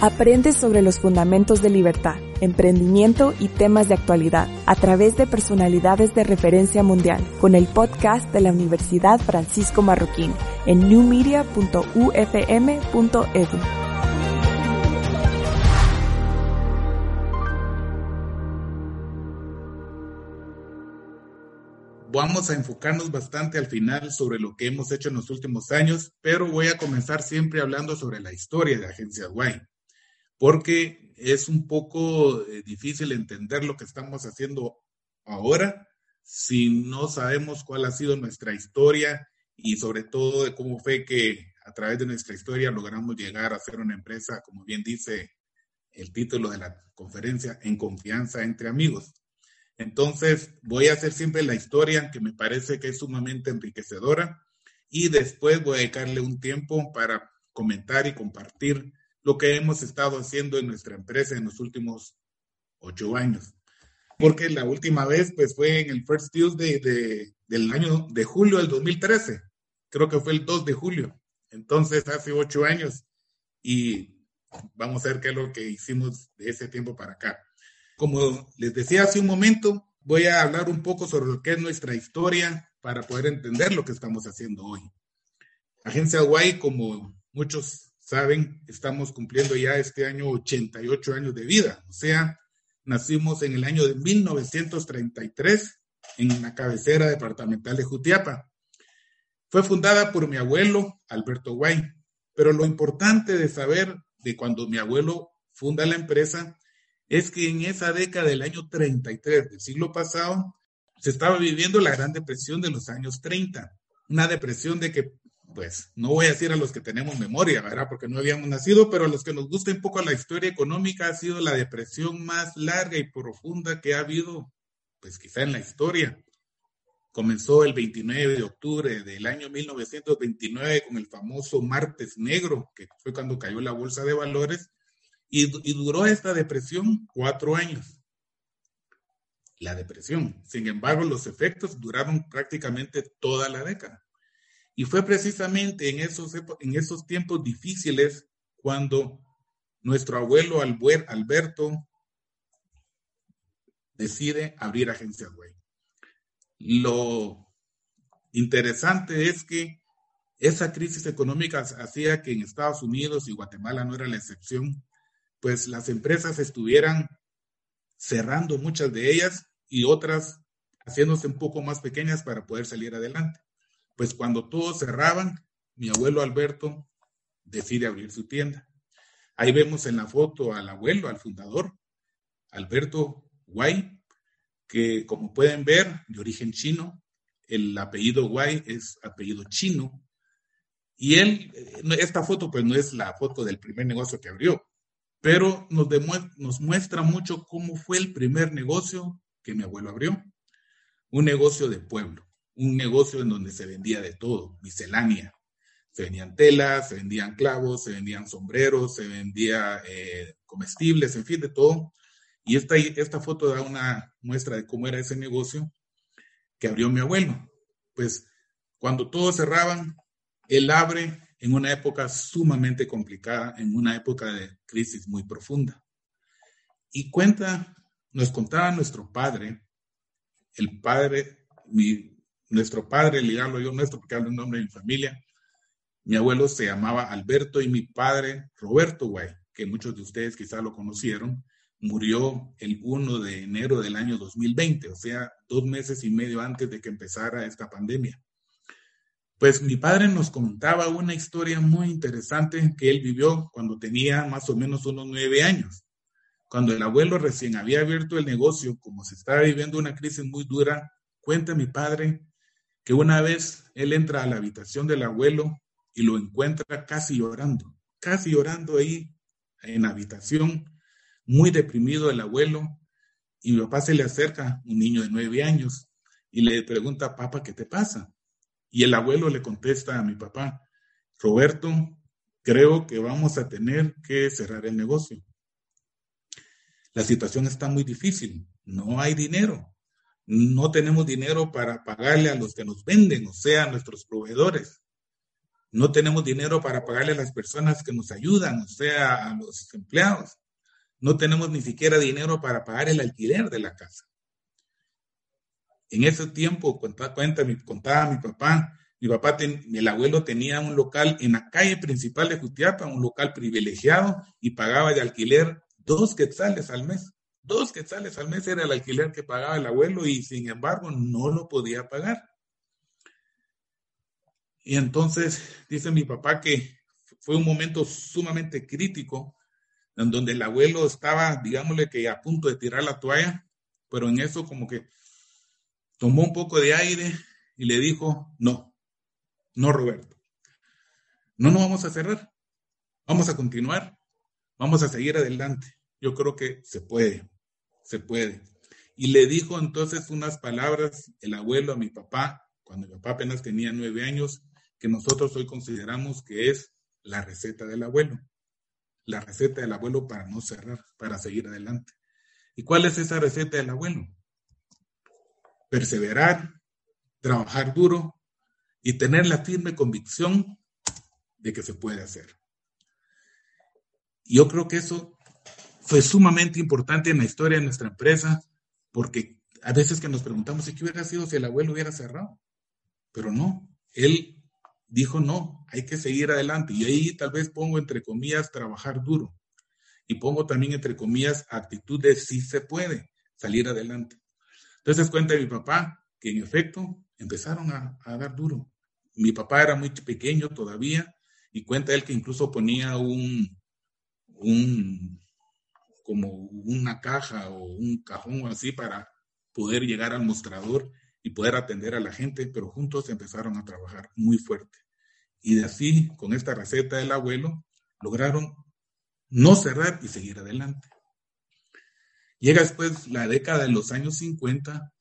Aprende sobre los fundamentos de libertad, emprendimiento y temas de actualidad a través de personalidades de referencia mundial con el podcast de la Universidad Francisco Marroquín en newmedia.ufm.edu. vamos a enfocarnos bastante al final sobre lo que hemos hecho en los últimos años, pero voy a comenzar siempre hablando sobre la historia de Agencia Guay, porque es un poco eh, difícil entender lo que estamos haciendo ahora si no sabemos cuál ha sido nuestra historia y sobre todo de cómo fue que a través de nuestra historia logramos llegar a ser una empresa, como bien dice el título de la conferencia, en confianza entre amigos. Entonces, voy a hacer siempre la historia que me parece que es sumamente enriquecedora y después voy a dedicarle un tiempo para comentar y compartir lo que hemos estado haciendo en nuestra empresa en los últimos ocho años. Porque la última vez, pues fue en el First Tuesday de, del año de julio del 2013. Creo que fue el 2 de julio. Entonces, hace ocho años. Y vamos a ver qué es lo que hicimos de ese tiempo para acá. Como les decía hace un momento, voy a hablar un poco sobre lo que es nuestra historia para poder entender lo que estamos haciendo hoy. Agencia Guay, como muchos saben, estamos cumpliendo ya este año 88 años de vida. O sea, nacimos en el año de 1933 en la cabecera departamental de Jutiapa. Fue fundada por mi abuelo, Alberto Guay. Pero lo importante de saber de cuando mi abuelo funda la empresa es que en esa década del año 33 del siglo pasado se estaba viviendo la gran depresión de los años 30, una depresión de que, pues, no voy a decir a los que tenemos memoria, ¿verdad? Porque no habíamos nacido, pero a los que nos gusta un poco la historia económica ha sido la depresión más larga y profunda que ha habido, pues quizá en la historia. Comenzó el 29 de octubre del año 1929 con el famoso martes negro, que fue cuando cayó la bolsa de valores, y, duró esta depresión cuatro años. La depresión. Sin embargo, los efectos duraron prácticamente toda la década. Y fue precisamente en esos, en esos tiempos difíciles cuando nuestro abuelo Alberto decide abrir Agencia Web. Lo interesante es que esa crisis económica hacía que en Estados Unidos y Guatemala no era la excepción, pues las empresas estuvieran cerrando muchas de ellas y otras haciéndose un poco más pequeñas para poder salir adelante. Pues cuando todos cerraban, mi abuelo Alberto decide abrir su tienda. Ahí vemos en la foto al abuelo, al fundador, Alberto Guay, que como pueden ver, de origen chino, el apellido Guay es apellido chino. Y él, eh, esta foto pues no es la foto del primer negocio que abrió, pero nos, nos muestra mucho cómo fue el primer negocio que mi abuelo abrió. Un negocio de pueblo, un negocio en donde se vendía de todo, miscelánea. Se vendían telas, se vendían clavos, se vendían sombreros, se vendía eh, comestibles, en fin, de todo. Y esta, esta foto da una muestra de cómo era ese negocio que abrió mi abuelo. Pues cuando todos cerraban, él abre en una época sumamente complicada, en una época de crisis muy profunda. Y cuenta, nos contaba nuestro padre, el padre, mi, nuestro padre, ligarlo yo nuestro, porque hablo en nombre de mi familia, mi abuelo se llamaba Alberto y mi padre Roberto Guay, que muchos de ustedes quizá lo conocieron, murió el 1 de enero del año 2020, o sea, dos meses y medio antes de que empezara esta pandemia. Pues mi padre nos contaba una historia muy interesante que él vivió cuando tenía más o menos unos nueve años. Cuando el abuelo recién había abierto el negocio, como se estaba viviendo una crisis muy dura, cuenta mi padre que una vez él entra a la habitación del abuelo y lo encuentra casi llorando, casi llorando ahí en la habitación, muy deprimido el abuelo, y mi papá se le acerca, un niño de nueve años, y le pregunta, papá, ¿qué te pasa? Y el abuelo le contesta a mi papá, Roberto, creo que vamos a tener que cerrar el negocio. La situación está muy difícil, no hay dinero, no tenemos dinero para pagarle a los que nos venden, o sea, a nuestros proveedores. No tenemos dinero para pagarle a las personas que nos ayudan, o sea, a los empleados. No tenemos ni siquiera dinero para pagar el alquiler de la casa. En ese tiempo, contaba, contaba mi papá, mi papá, el abuelo tenía un local en la calle principal de Jutiapa, un local privilegiado, y pagaba de alquiler dos quetzales al mes. Dos quetzales al mes era el alquiler que pagaba el abuelo y sin embargo no lo podía pagar. Y entonces dice mi papá que fue un momento sumamente crítico en donde el abuelo estaba, digámosle que a punto de tirar la toalla, pero en eso como que tomó un poco de aire y le dijo, no, no Roberto, no nos vamos a cerrar, vamos a continuar, vamos a seguir adelante. Yo creo que se puede se puede. Y le dijo entonces unas palabras el abuelo a mi papá, cuando mi papá apenas tenía nueve años, que nosotros hoy consideramos que es la receta del abuelo. La receta del abuelo para no cerrar, para seguir adelante. ¿Y cuál es esa receta del abuelo? Perseverar, trabajar duro y tener la firme convicción de que se puede hacer. Yo creo que eso fue sumamente importante en la historia de nuestra empresa, porque a veces que nos preguntamos qué hubiera sido si el abuelo hubiera cerrado, pero no, él dijo no, hay que seguir adelante. Y ahí tal vez pongo entre comillas trabajar duro y pongo también entre comillas actitud de sí se puede salir adelante. Entonces cuenta mi papá que en efecto empezaron a, dar duro. Mi papá era muy pequeño todavía y cuenta él que incluso ponía un, un como una caja o un cajón así para poder llegar al mostrador y poder atender a la gente, pero juntos empezaron a trabajar muy fuerte. Y de así, con esta receta del abuelo, lograron no cerrar y seguir adelante. Llega después la década de los años 50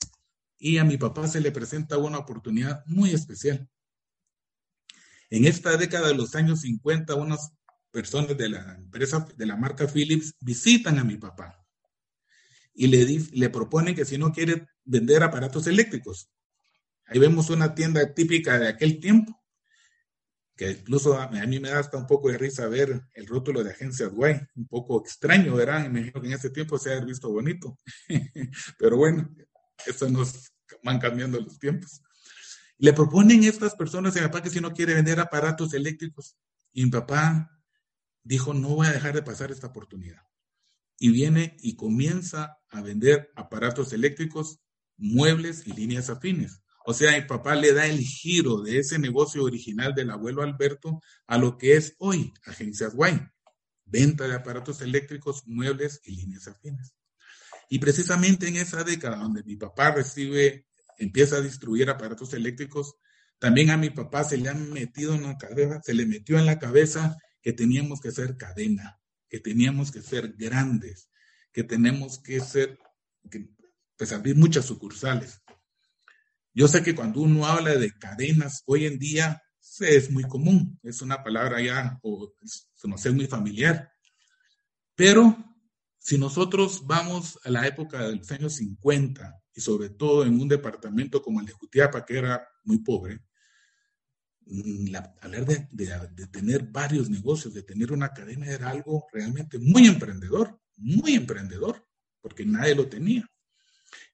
y a mi papá se le presenta una oportunidad muy especial. En esta década de los años 50, unos personas de la empresa, de la marca Philips, visitan a mi papá y le, le proponen que si no quiere vender aparatos eléctricos. Ahí vemos una tienda típica de aquel tiempo, que incluso a, mí me da hasta un poco de risa ver el rótulo de agencia Guay, un poco extraño, ¿verdad? Me imagino que en ese tiempo se ha visto bonito, pero bueno, eso nos van cambiando los tiempos. Le proponen estas personas a mi papá que si no quiere vender aparatos eléctricos, y mi papá dijo, no voy a dejar de pasar esta oportunidad. Y viene y comienza a vender aparatos eléctricos, muebles y líneas afines. O sea, mi papá le da el giro de ese negocio original del abuelo Alberto a lo que es hoy Agencias Guay. Venta de aparatos eléctricos, muebles y líneas afines. Y precisamente en esa década donde mi papá recibe, empieza a distribuir aparatos eléctricos, también a mi papá se le ha metido en la cabeza, se le metió en la cabeza que teníamos que ser cadena, que teníamos que ser grandes, que tenemos que ser, que, pues abrir muchas sucursales. Yo sé que cuando uno habla de cadenas hoy en día es muy común, es una palabra ya, o no sé, muy familiar. Pero si nosotros vamos a la época de los años 50 y sobre todo en un departamento como el de Jutiapa, que era muy pobre, Mm, hablar de, de, tener varios negocios, de tener una cadena, era algo realmente muy emprendedor, muy emprendedor, porque nadie lo tenía.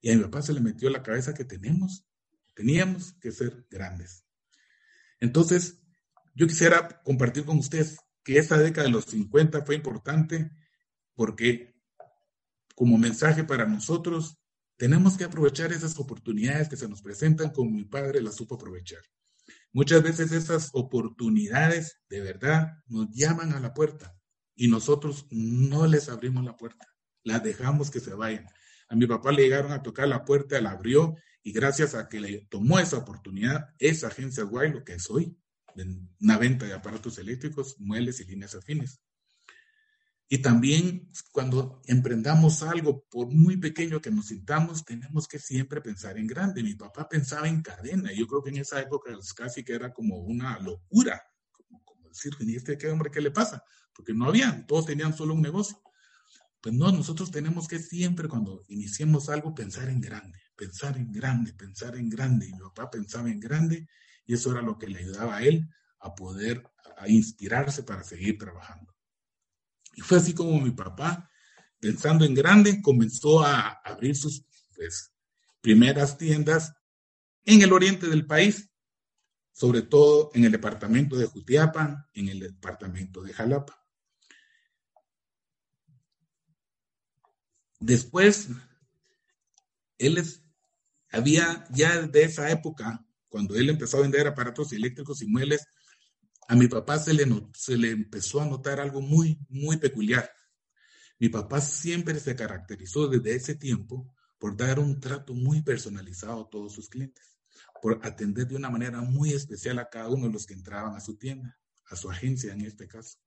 Y a mi papá se le metió la cabeza que tenemos, teníamos que ser grandes. Entonces, yo quisiera compartir con ustedes que esta década de los 50 fue importante porque como mensaje para nosotros, tenemos que aprovechar esas oportunidades que se nos presentan como mi padre las supo aprovechar. Muchas veces esas oportunidades de verdad nos llaman a la puerta y nosotros no les abrimos la puerta, las dejamos que se vayan. A mi papá le llegaron a tocar la puerta, la abrió Y gracias a que le tomó esa oportunidad, esa agencia Guay lo que es hoy, una venta de aparatos eléctricos, muebles y líneas afines. Y también cuando emprendamos algo, por muy pequeño que nos sintamos, tenemos que siempre pensar en grande. Mi papá pensaba en cadena. Yo creo que en esa época casi que era como una locura. Como, decir, ¿y este qué hombre qué le pasa? Porque no había, todos tenían solo un negocio. Pues no, nosotros tenemos que siempre cuando iniciemos algo pensar en grande, pensar en grande, pensar en grande. Y mi papá pensaba en grande y eso era lo que le ayudaba a él a poder a inspirarse para seguir trabajando. Y fue así como mi papá, pensando en grande, comenzó a abrir sus pues, primeras tiendas en el oriente del país, sobre todo en el departamento de Jutiapa, en el departamento de Jalapa. Después, él había ya de esa época, cuando él empezó a vender aparatos eléctricos y muebles, a mi papá se le, se le empezó a notar algo muy, muy peculiar. Mi papá siempre se caracterizó desde ese tiempo por dar un trato muy personalizado a todos sus clientes, por atender de una manera muy especial a cada uno de los que entraban a su tienda, a su agencia en este caso.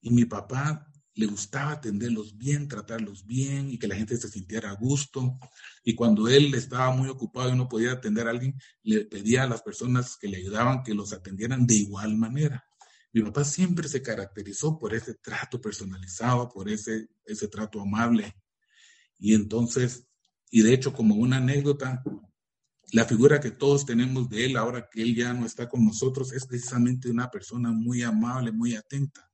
Y mi papá le gustaba atenderlos bien, tratarlos bien y que la gente se sintiera a gusto. Y cuando él estaba muy ocupado y no podía atender a alguien, le pedía a las personas que le ayudaban que los atendieran de igual manera. Mi papá siempre se caracterizó por ese trato personalizado, por ese, ese trato amable. Y entonces, y de hecho como una anécdota, la figura que todos tenemos de él ahora que él ya no está con nosotros es precisamente una persona muy amable, muy atenta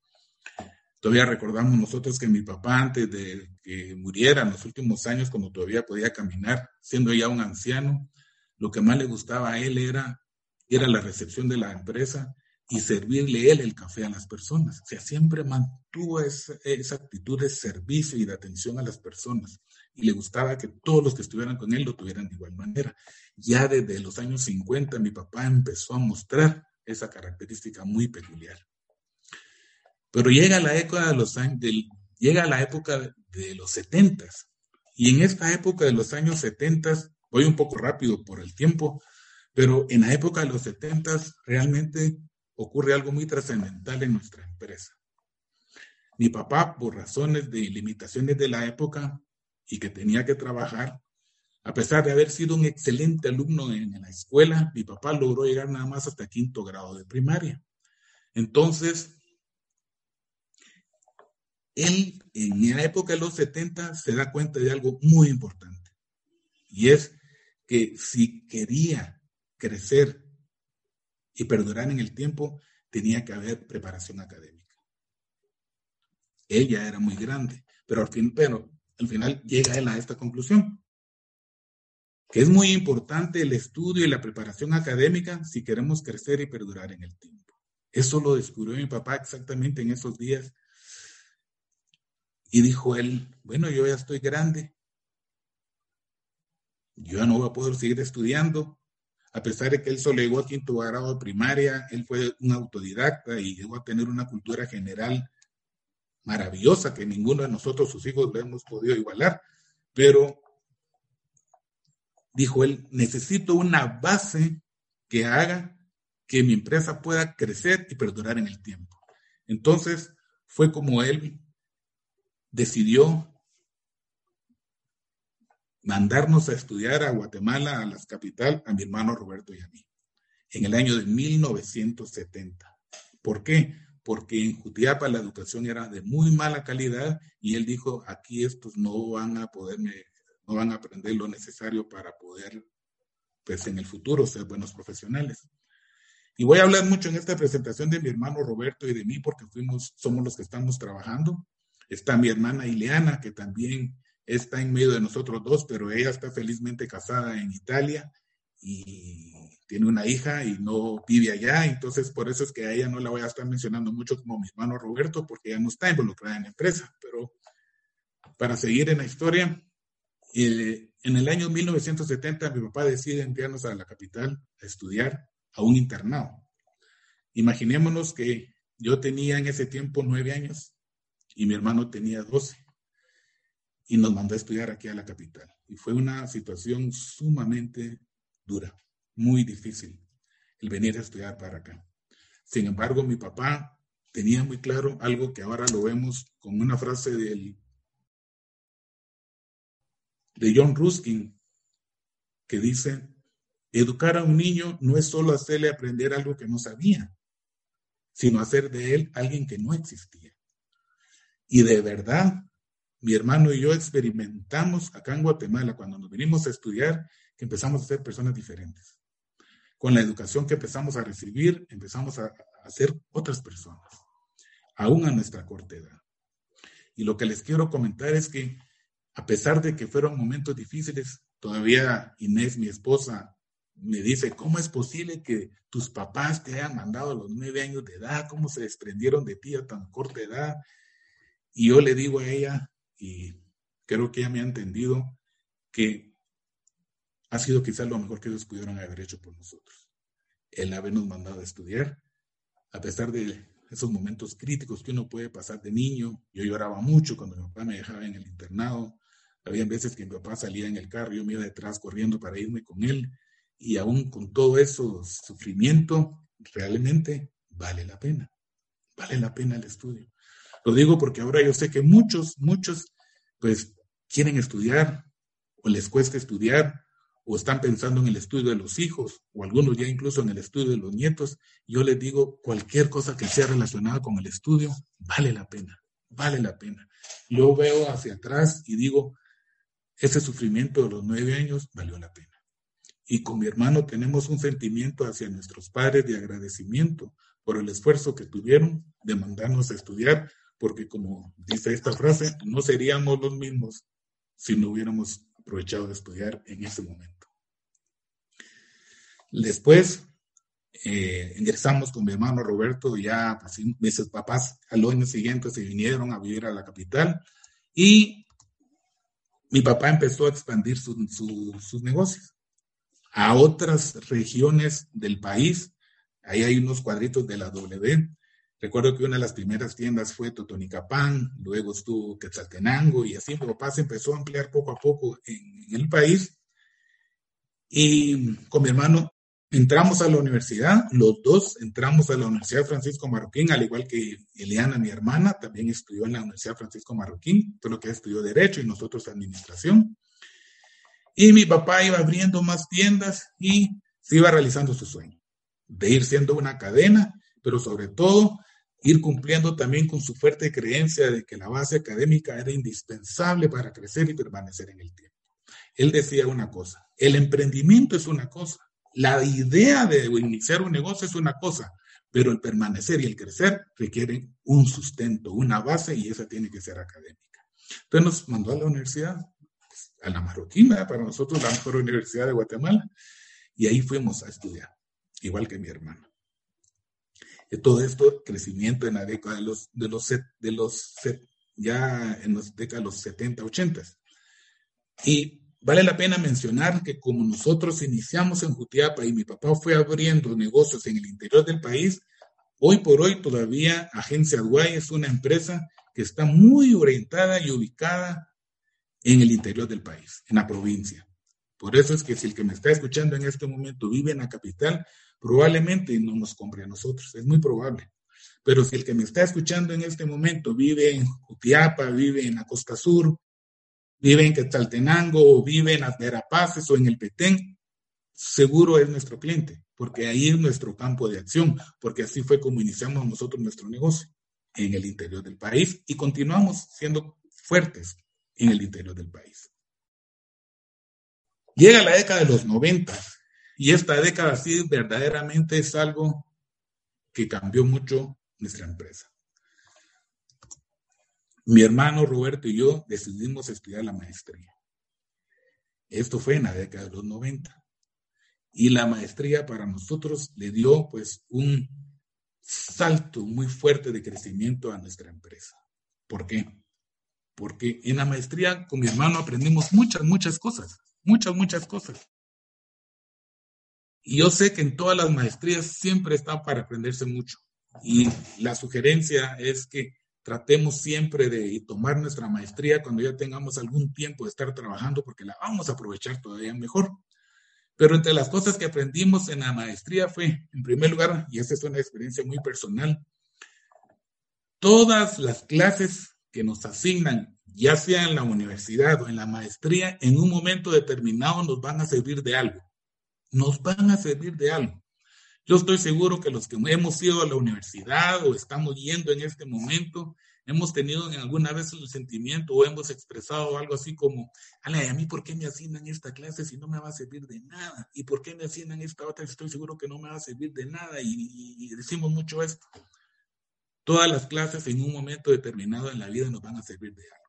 Todavía recordamos nosotros que mi papá, antes de que muriera en los últimos años, cuando todavía podía caminar, siendo ya un anciano, lo que más le gustaba a él era, era la recepción de la empresa y servirle él el café a las personas. O sea, siempre mantuvo esa, esa actitud de servicio y de atención a las personas. Y le gustaba que todos los que estuvieran con él lo tuvieran de igual manera. Ya desde los años 50 mi papá empezó a mostrar esa característica muy peculiar. Pero llega la época de los años, llega la época de los setentas. Y en esta época de los años setentas, voy un poco rápido por el tiempo, pero en la época de los setentas realmente ocurre algo muy trascendental en nuestra empresa. Mi papá, por razones de limitaciones de la época y que tenía que trabajar, a pesar de haber sido un excelente alumno en la escuela, mi papá logró llegar nada más hasta quinto grado de primaria. Entonces, él en la época de los 70 se da cuenta de algo muy importante. Y es que si quería crecer y perdurar en el tiempo, tenía que haber preparación académica. Ella era muy grande, pero al, fin, pero al final llega él a esta conclusión, que es muy importante el estudio y la preparación académica si queremos crecer y perdurar en el tiempo. Eso lo descubrió mi papá exactamente en esos días y dijo él, bueno, yo ya estoy grande, yo ya no voy a poder seguir estudiando, a pesar de que él solo llegó a quinto grado de primaria, él fue un autodidacta y llegó a tener una cultura general maravillosa que ninguno de nosotros, sus hijos, le hemos podido igualar, pero dijo él, necesito una base que haga que mi empresa pueda crecer y perdurar en el tiempo. Entonces, fue como él decidió mandarnos a estudiar a Guatemala, a la capital, a mi hermano Roberto y a mí, en el año de 1970. ¿Por qué? Porque en Jutiapa la educación era de muy mala calidad y él dijo, aquí estos no van a poderme, no van a aprender lo necesario para poder, pues en el futuro, ser buenos profesionales. Y voy a hablar mucho en esta presentación de mi hermano Roberto y de mí porque fuimos, somos los que estamos trabajando. Está mi hermana Ileana, que también está en medio de nosotros dos, pero ella está felizmente casada en Italia y tiene una hija y no vive allá, entonces por eso es que a ella no la voy a estar mencionando mucho como mi hermano Roberto, porque ella no está involucrada en la empresa, pero para seguir en la historia, eh, en el año 1970 mi papá decide enviarnos a la capital a estudiar a un internado. Imaginémonos que yo tenía en ese tiempo nueve años y mi hermano tenía 12 y nos mandó a estudiar aquí a la capital. Y fue una situación sumamente dura, muy difícil el venir a estudiar para acá. Sin embargo, mi papá tenía muy claro algo que ahora lo vemos con una frase de John Ruskin, que dice, educar a un niño no es solo hacerle aprender algo que no sabía, sino hacer de él alguien que no existía. Y de verdad, mi hermano y yo experimentamos acá en Guatemala, cuando nos vinimos a estudiar, que empezamos a ser personas diferentes. Con la educación que empezamos a recibir, empezamos a, a ser otras personas, aún a nuestra corta edad. Y lo que les quiero comentar es que, a pesar de que fueron momentos difíciles, todavía Inés, mi esposa, me dice, ¿cómo es posible que tus papás te hayan mandado a los nueve años de edad? ¿Cómo se desprendieron de ti a tan corta edad? Y yo le digo a ella, y creo que ella me ha entendido, que ha sido quizás lo mejor que ellos pudieron haber hecho por nosotros. El habernos mandado a estudiar, a pesar de esos momentos críticos que uno puede pasar de niño. Yo lloraba mucho cuando mi papá me dejaba en el internado. Había veces que mi papá salía en el carro, yo me iba detrás corriendo para irme con él. Y aún con todo eso sufrimiento, realmente vale la pena. Vale la pena el estudio. Lo digo porque ahora yo sé que muchos, muchos, pues quieren estudiar o les cuesta estudiar o están pensando en el estudio de los hijos o algunos ya incluso en el estudio de los nietos. Yo les digo, cualquier cosa que sea relacionada con el estudio, vale la pena, vale la pena. Yo veo hacia atrás y digo, ese sufrimiento de los nueve años valió la pena. Y con mi hermano tenemos un sentimiento hacia nuestros padres de agradecimiento por el esfuerzo que tuvieron de mandarnos a estudiar porque como dice esta frase, no seríamos los mismos si no hubiéramos aprovechado de estudiar en ese momento. Después eh, ingresamos con mi hermano Roberto, ya pues, mis papás al año siguiente se vinieron a vivir a la capital y mi papá empezó a expandir sus negocios a otras regiones del país. Ahí hay unos cuadritos de la W Recuerdo que una de las primeras tiendas fue Totonicapán, luego estuvo Quetzaltenango y así mi papá se empezó a ampliar poco a poco en, el país. Y con mi hermano entramos a la universidad, los dos entramos a la Universidad Francisco Marroquín, al igual que Eliana, mi hermana, también estudió en la Universidad Francisco Marroquín, lo que estudió Derecho y nosotros Administración. Y mi papá iba abriendo más tiendas y se iba realizando su sueño de ir siendo una cadena, pero sobre todo ir cumpliendo también con su fuerte creencia de que la base académica era indispensable para crecer y permanecer en el tiempo. Él decía una cosa, el emprendimiento es una cosa, la idea de iniciar un negocio es una cosa, pero el permanecer y el crecer requieren un sustento, una base y esa tiene que ser académica. Entonces nos mandó a la universidad, a la Marroquina, para nosotros la mejor universidad de Guatemala, y ahí fuimos a estudiar, igual que mi hermano todo esto, crecimiento en la década de los, de los, de los ya en de los 70, 80. Y vale la pena mencionar que como nosotros iniciamos en Jutiapa y mi papá fue abriendo negocios en el interior del país, hoy por hoy todavía Agencia Guay es una empresa que está muy orientada y ubicada en el interior del país, en la provincia. Por eso es que si el que me está escuchando en este momento vive en la capital, probablemente no nos compre a nosotros, es muy probable. Pero si el que me está escuchando en este momento vive en Jutiapa, vive en la Costa Sur, vive en Quetzaltenango, vive en las Verapaces o en el Petén, seguro es nuestro cliente, porque ahí es nuestro campo de acción, porque así fue como iniciamos nosotros nuestro negocio en el interior del país y continuamos siendo fuertes en el interior del país. Llega la década de los 90 y esta década sí verdaderamente es algo que cambió mucho nuestra empresa. Mi hermano Roberto y yo decidimos estudiar la maestría. Esto fue en la década de los 90. Y la maestría para nosotros le dio pues un salto muy fuerte de crecimiento a nuestra empresa. ¿Por qué? Porque en la maestría con mi hermano aprendimos muchas, muchas cosas, muchas, muchas cosas. Y yo sé que en todas las maestrías siempre está para aprenderse mucho. Y la sugerencia es que tratemos siempre de tomar nuestra maestría cuando ya tengamos algún tiempo de estar trabajando porque la vamos a aprovechar todavía mejor. Pero entre las cosas que aprendimos en la maestría fue, en primer lugar, y esta es una experiencia muy personal, todas las clases que nos asignan, ya sea en la universidad o en la maestría, en un momento determinado nos van a servir de algo. Nos van a servir de algo. Yo estoy seguro que los que hemos ido a la universidad o estamos yendo en este momento, hemos tenido en alguna vez el sentimiento o hemos expresado algo así como, ¿a mí por qué me asignan esta clase si no me va a servir de nada? ¿Y por qué me asignan esta otra si estoy seguro que no me va a servir de nada? Y, y decimos mucho esto. Todas las clases en un momento determinado en la vida nos van a servir de algo.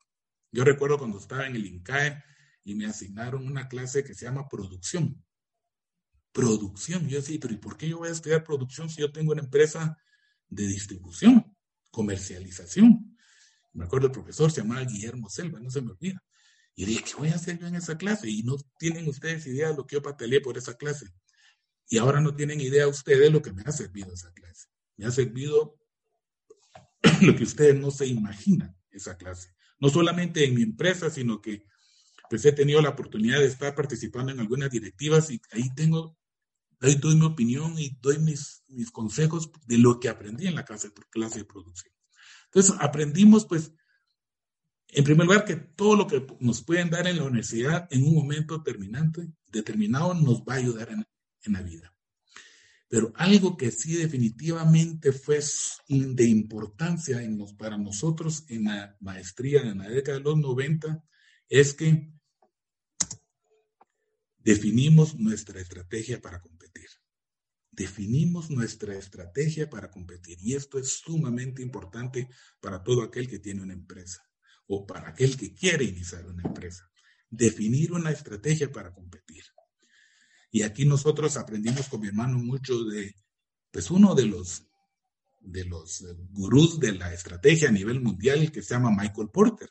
Yo recuerdo cuando estaba en el INCAE y me asignaron una clase que se llama producción producción. Yo decía, pero ¿y por qué yo voy a estudiar producción si yo tengo una empresa de distribución, comercialización? Me acuerdo el profesor se llamaba Guillermo Selva, no se me olvida. Y dije, ¿qué voy a hacer yo en esa clase? Y no tienen ustedes idea de lo que yo patelé por esa clase. Y ahora no tienen idea ustedes de lo que me ha servido esa clase. Me ha servido lo que ustedes no se imaginan esa clase. No solamente en mi empresa, sino que pues he tenido la oportunidad de estar participando en algunas directivas y ahí tengo Ahí doy mi opinión y doy mis, mis consejos de lo que aprendí en la clase, de producción. Entonces, aprendimos, pues, en primer lugar, que todo lo que nos pueden dar en la universidad en un momento terminante, determinado nos va a ayudar en, en la vida. Pero algo que sí definitivamente fue de importancia para nosotros en la maestría en la década de los 90 es que definimos nuestra estrategia para competir. Definimos nuestra estrategia para competir y esto es sumamente importante para todo aquel que tiene una empresa o para aquel que quiere iniciar una empresa. Definir una estrategia para competir. Y aquí nosotros aprendimos con mi hermano mucho de, pues uno de los, de los gurús de la estrategia a nivel mundial que se llama Michael Porter.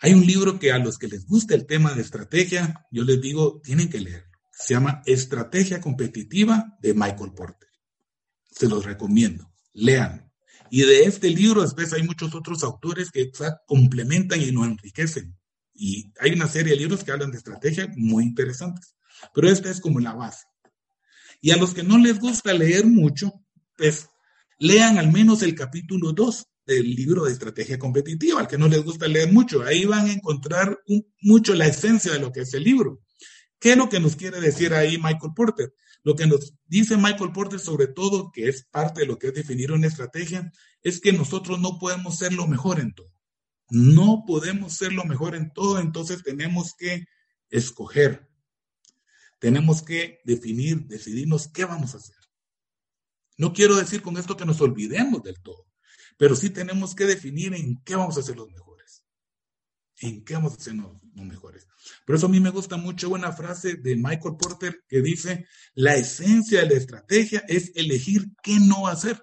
Hay un libro que a los que les gusta el tema de estrategia, yo les digo, tienen que leer. Se llama Estrategia Competitiva de Michael Porter. Se los recomiendo. Lean. Y de este libro, después hay muchos otros autores que complementan y lo enriquecen. Y hay una serie de libros que hablan de estrategia muy interesantes. Pero esta es como la base. Y a los que no les gusta leer mucho, pues lean al menos el capítulo 2 del libro de estrategia competitiva, al que no les gusta leer mucho. Ahí van a encontrar mucho la esencia de lo que es el libro. ¿Qué es lo que nos quiere decir ahí Michael Porter? Lo que nos dice Michael Porter, sobre todo, que es parte de lo que es definir una estrategia, es que nosotros no podemos ser lo mejor en todo. No podemos ser lo mejor en todo, entonces tenemos que escoger. Tenemos que definir, decidirnos qué vamos a hacer. No quiero decir con esto que nos olvidemos del todo pero sí tenemos que definir en qué vamos a ser los mejores. En qué vamos a ser los, mejores. Por eso a mí me gusta mucho una frase de Michael Porter que dice, la esencia de la estrategia es elegir qué no hacer.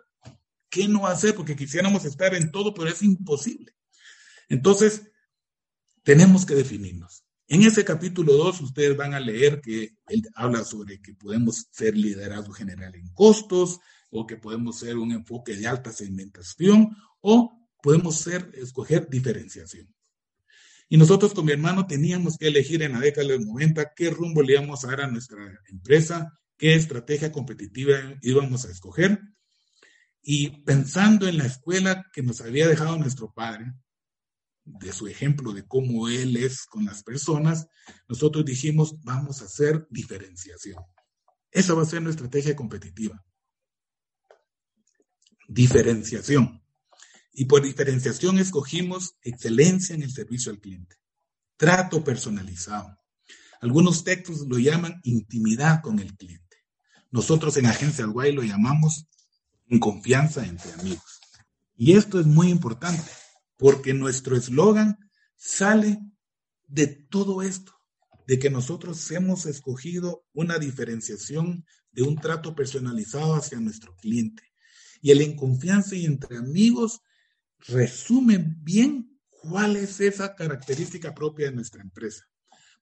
¿Qué no hacer? Porque quisiéramos estar en todo, pero es imposible. Entonces, tenemos que definirnos. En ese capítulo 2 ustedes van a leer que él habla sobre que podemos ser liderazgo general en costos, o que podemos ser un enfoque de alta segmentación o podemos ser, escoger diferenciación. Y nosotros con mi hermano teníamos que elegir en la década de los 90 qué rumbo le íbamos a dar a nuestra empresa, qué estrategia competitiva íbamos a escoger. Y pensando en la escuela que nos había dejado nuestro padre, de su ejemplo de cómo él es con las personas, nosotros dijimos, vamos a hacer diferenciación. Esa va a ser nuestra estrategia competitiva diferenciación. Y por diferenciación escogimos excelencia en el servicio al cliente, trato personalizado. Algunos textos lo llaman intimidad con el cliente. Nosotros en Agencia Alguay lo llamamos confianza entre amigos. Y esto es muy importante porque nuestro eslogan sale de todo esto, de que nosotros hemos escogido una diferenciación de un trato personalizado hacia nuestro cliente y el en confianza y entre amigos resume bien cuál es esa característica propia de nuestra empresa.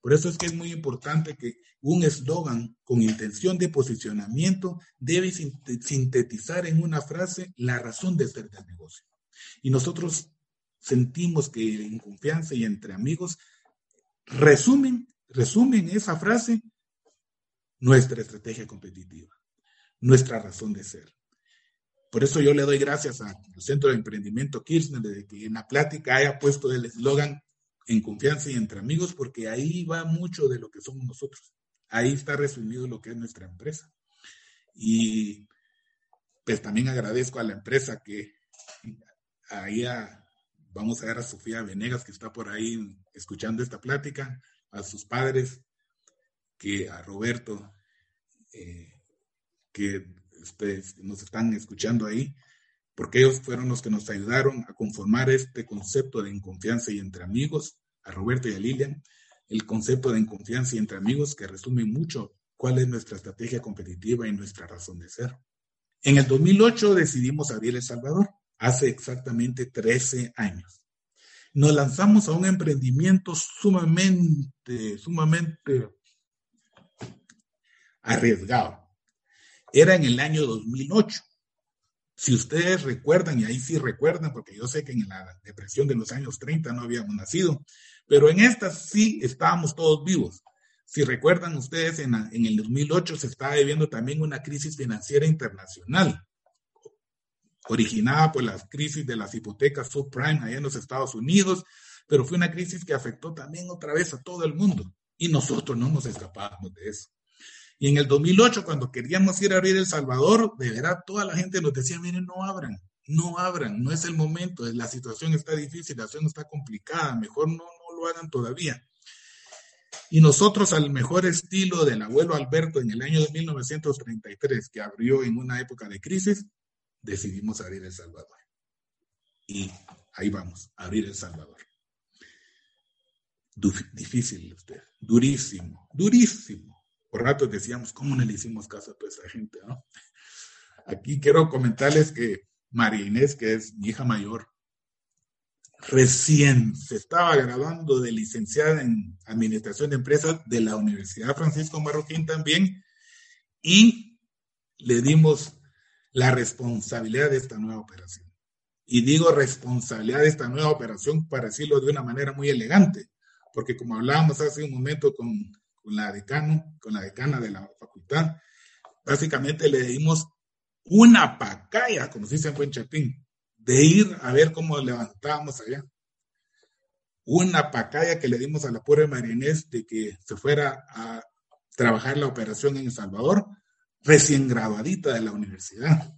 Por eso es que es muy importante que un eslogan con intención de posicionamiento debe sintetizar en una frase la razón de ser del negocio. Y nosotros sentimos que en confianza y entre amigos resumen, resumen esa frase nuestra estrategia competitiva, nuestra razón de ser. Por eso yo le doy gracias al Centro de Emprendimiento Kirchner de que en la plática haya puesto el eslogan en confianza y entre amigos, porque ahí va mucho de lo que somos nosotros. Ahí está resumido lo que es nuestra empresa. Y pues también agradezco a la empresa que ahí vamos a ver a Sofía Venegas, que está por ahí escuchando esta plática, a sus padres, que a Roberto, eh, que ustedes nos están escuchando ahí, porque ellos fueron los que nos ayudaron a conformar este concepto de en confianza y entre amigos, a Roberto y a Lilian, el concepto de en confianza y entre amigos que resume mucho cuál es nuestra estrategia competitiva y nuestra razón de ser. En el 2008 decidimos abrir El Salvador, hace exactamente 13 años. Nos lanzamos a un emprendimiento sumamente, sumamente arriesgado. Era en el año 2008. Si ustedes recuerdan, y ahí sí recuerdan, porque yo sé que en la depresión de los años 30 no habíamos nacido, pero en esta sí estábamos todos vivos. Si recuerdan ustedes, en, en el 2008 se estaba viviendo también una crisis financiera internacional, originada por la crisis de las hipotecas subprime allá en los Estados Unidos, pero fue una crisis que afectó también otra vez a todo el mundo y nosotros no nos escapábamos de eso. Y en el 2008, cuando queríamos ir a abrir El Salvador, de verdad toda la gente nos decía, miren, no abran, no abran, no es el momento, la situación está difícil, la situación está complicada, mejor no, no lo hagan todavía. Y nosotros, al mejor estilo del abuelo Alberto en el año de 1933, que abrió en una época de crisis, decidimos abrir El Salvador. Y ahí vamos, abrir El Salvador. difícil usted, durísimo, durísimo por rato decíamos, ¿cómo no le hicimos caso a toda esa gente? ¿no? Aquí quiero comentarles que María Inés, que es mi hija mayor, recién se estaba graduando de licenciada en Administración de Empresas de la Universidad Francisco Marroquín también, y le dimos la responsabilidad de esta nueva operación. Y digo responsabilidad de esta nueva operación para decirlo de una manera muy elegante, porque como hablábamos hace un momento con con la decano, con la decana de la facultad, básicamente le dimos una pacaya, como se dice en Buen Chapín, de ir a ver cómo levantábamos allá. Una pacaya que le dimos a la pobre Marinés de que se fuera a trabajar la operación en El Salvador, recién graduadita de la universidad.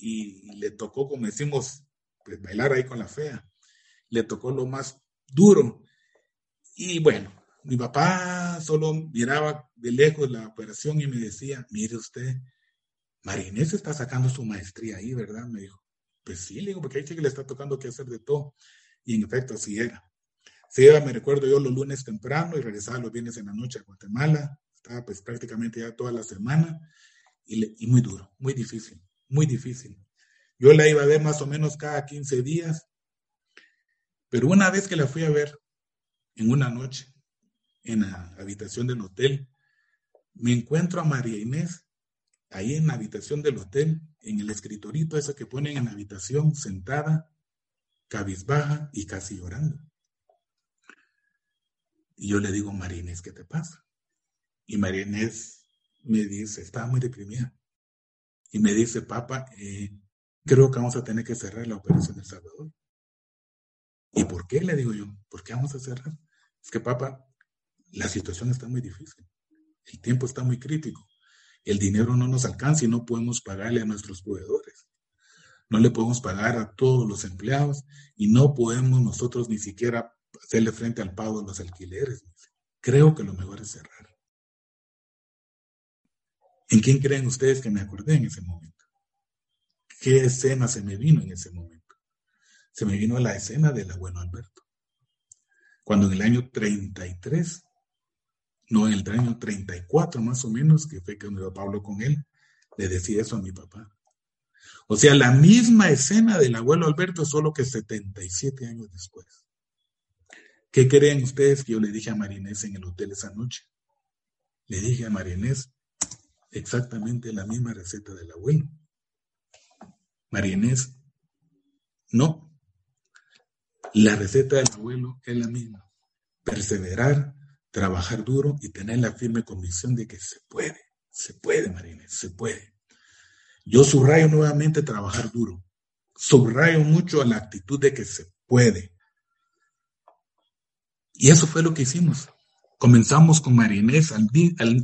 Y le tocó, como decimos, pues bailar ahí con la fea. Le tocó lo más duro. Y bueno, mi papá solo miraba de lejos la operación y me decía, mire usted, Marinés está sacando su maestría ahí, ¿verdad? Me dijo, pues sí, le digo, porque hay que le está tocando que hacer de todo. Y en efecto, así era. Se iba, me recuerdo yo, los lunes temprano y regresaba los viernes en la noche a Guatemala. Pues prácticamente ya toda la semana y, y muy duro, muy difícil, muy difícil. Yo la iba a ver más o menos cada 15 días, pero una vez que la fui a ver, en una noche, en la habitación del hotel, me encuentro a María Inés ahí en la habitación del hotel, en el escritorito ese que ponen en la habitación, sentada, cabizbaja y casi llorando. Y yo le digo, María Inés, ¿qué te pasa? Y María Inés me dice, estaba muy deprimida. Y me dice, papá, eh, creo que vamos a tener que cerrar la operación del Salvador. ¿Y por qué? Le digo yo, ¿por qué vamos a cerrar? Es que, papá, la situación está muy difícil. El tiempo está muy crítico. El dinero no nos alcanza y no podemos pagarle a nuestros proveedores. No le podemos pagar a todos los empleados y no podemos nosotros ni siquiera hacerle frente al pago de los alquileres. Creo que lo mejor es cerrar. ¿En quién creen ustedes que me acordé en ese momento? ¿Qué escena se me vino en ese momento? Se me vino la escena del abuelo Alberto. Cuando en el año 33 no en el año 34 más o menos, que fue cuando Pablo con él, le decía eso a mi papá. O sea, la misma escena del abuelo Alberto, solo que 77 años después. ¿Qué creen ustedes que yo le dije a Marinés en el hotel esa noche? Le dije a Marinés exactamente la misma receta del abuelo. Marinés, no. La receta del abuelo es la misma. Perseverar, trabajar duro y tener la firme convicción de que se puede, se puede, Marines, se puede. Yo subrayo nuevamente trabajar duro. Subrayo mucho la actitud de que se puede. Y eso fue lo que hicimos. Comenzamos con Marinés, al,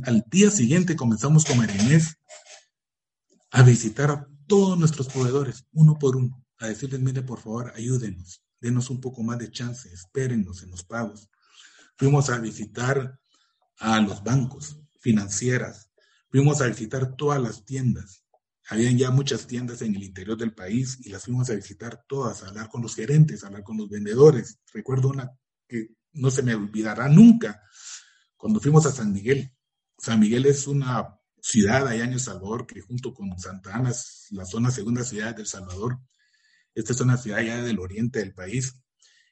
al, día siguiente comenzamos con Marinés a visitar a todos nuestros proveedores, uno por uno, a decirles, mire, por favor, ayúdenos, denos un poco más de chance, espérennos en los pagos. Fuimos a visitar a los bancos, financieras, fuimos a visitar todas las tiendas. Habían ya muchas tiendas en el interior del país y las fuimos a visitar todas, a hablar con los gerentes, a hablar con los vendedores. Recuerdo una que no se me olvidará nunca cuando fuimos a San Miguel. San Miguel es una ciudad allá en El Salvador que junto con Santa Ana es la zona segunda ciudad del Salvador. Esta es una ciudad ya del oriente del país.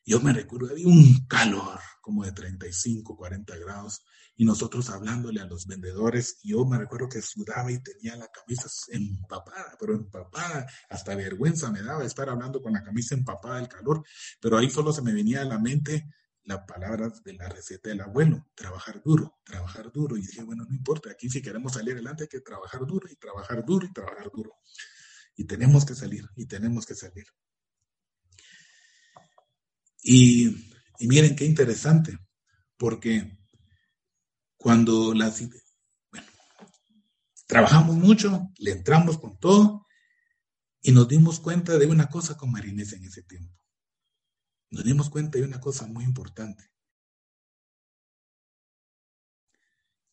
Yo me recuerdo, había un calor como de 35, 40 grados y nosotros hablándole a los vendedores, yo me recuerdo que sudaba y tenía la camisa empapada, pero empapada, hasta vergüenza me daba estar hablando con la camisa empapada del calor, pero ahí solo se me venía a la mente la palabra de la receta del abuelo, trabajar duro, trabajar duro. Y dije, bueno, no importa, aquí si queremos salir adelante hay que trabajar duro y trabajar duro y trabajar duro. Y tenemos que salir, y tenemos que salir. Y, y miren qué interesante, porque cuando las, bueno, trabajamos mucho, le entramos con todo y nos dimos cuenta de una cosa con Marinés en ese tiempo nos dimos cuenta de una cosa muy importante.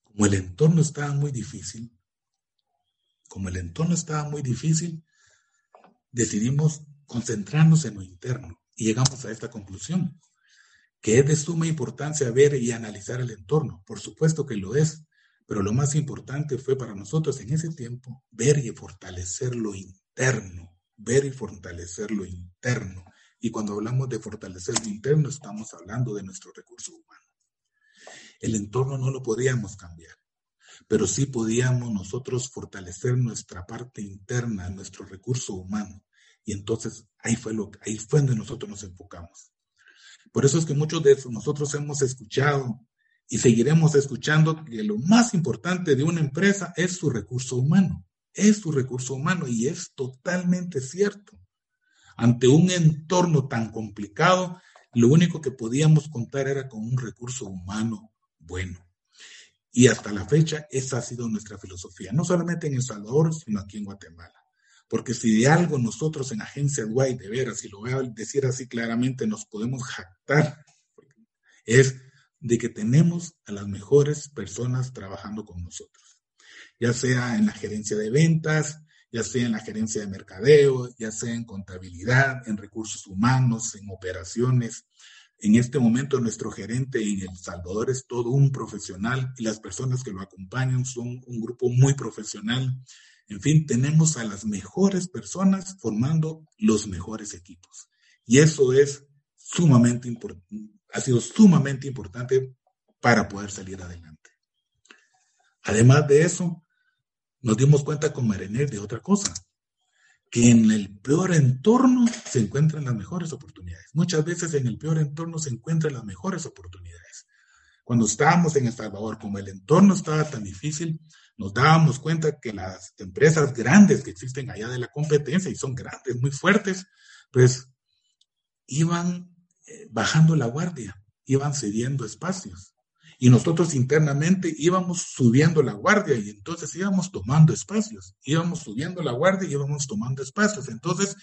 Como el entorno estaba muy difícil, como el entorno estaba muy difícil, decidimos concentrarnos en lo interno y llegamos a esta conclusión, que es de suma importancia ver y analizar el entorno. Por supuesto que lo es, pero lo más importante fue para nosotros en ese tiempo ver y fortalecer lo interno, ver y fortalecer lo interno. Y cuando hablamos de fortalecer lo interno, estamos hablando de nuestro recurso humano. El entorno no lo podíamos cambiar, pero sí podíamos nosotros fortalecer nuestra parte interna, nuestro recurso humano. Y entonces ahí fue, lo, ahí fue donde nosotros nos enfocamos. Por eso es que muchos de nosotros hemos escuchado y seguiremos escuchando que lo más importante de una empresa es su recurso humano. Es su recurso humano y es totalmente cierto ante un entorno tan complicado, lo único que podíamos contar era con un recurso humano bueno. Y hasta la fecha, esa ha sido nuestra filosofía, no solamente en El Salvador, sino aquí en Guatemala. Porque si de algo nosotros en Agencia Duay, de veras, y lo voy a decir así claramente, nos podemos jactar, es de que tenemos a las mejores personas trabajando con nosotros, ya sea en la gerencia de ventas, ya sea en la gerencia de mercadeo, ya sea en contabilidad, en recursos humanos, en operaciones. En este momento nuestro gerente en El Salvador es todo un profesional y las personas que lo acompañan son un grupo muy profesional. En fin, tenemos a las mejores personas formando los mejores equipos. Y eso es sumamente ha sido sumamente importante para poder salir adelante. Además de eso, nos dimos cuenta con Marener de otra cosa, que en el peor entorno se encuentran las mejores oportunidades. Muchas veces en el peor entorno se encuentran las mejores oportunidades. Cuando estábamos en El Salvador, como el entorno estaba tan difícil, nos dábamos cuenta que las empresas grandes que existen allá de la competencia, y son grandes, muy fuertes, pues iban eh, bajando la guardia, iban cediendo espacios y nosotros internamente íbamos subiendo la guardia y entonces íbamos tomando espacios, íbamos subiendo la guardia y íbamos tomando espacios. Entonces,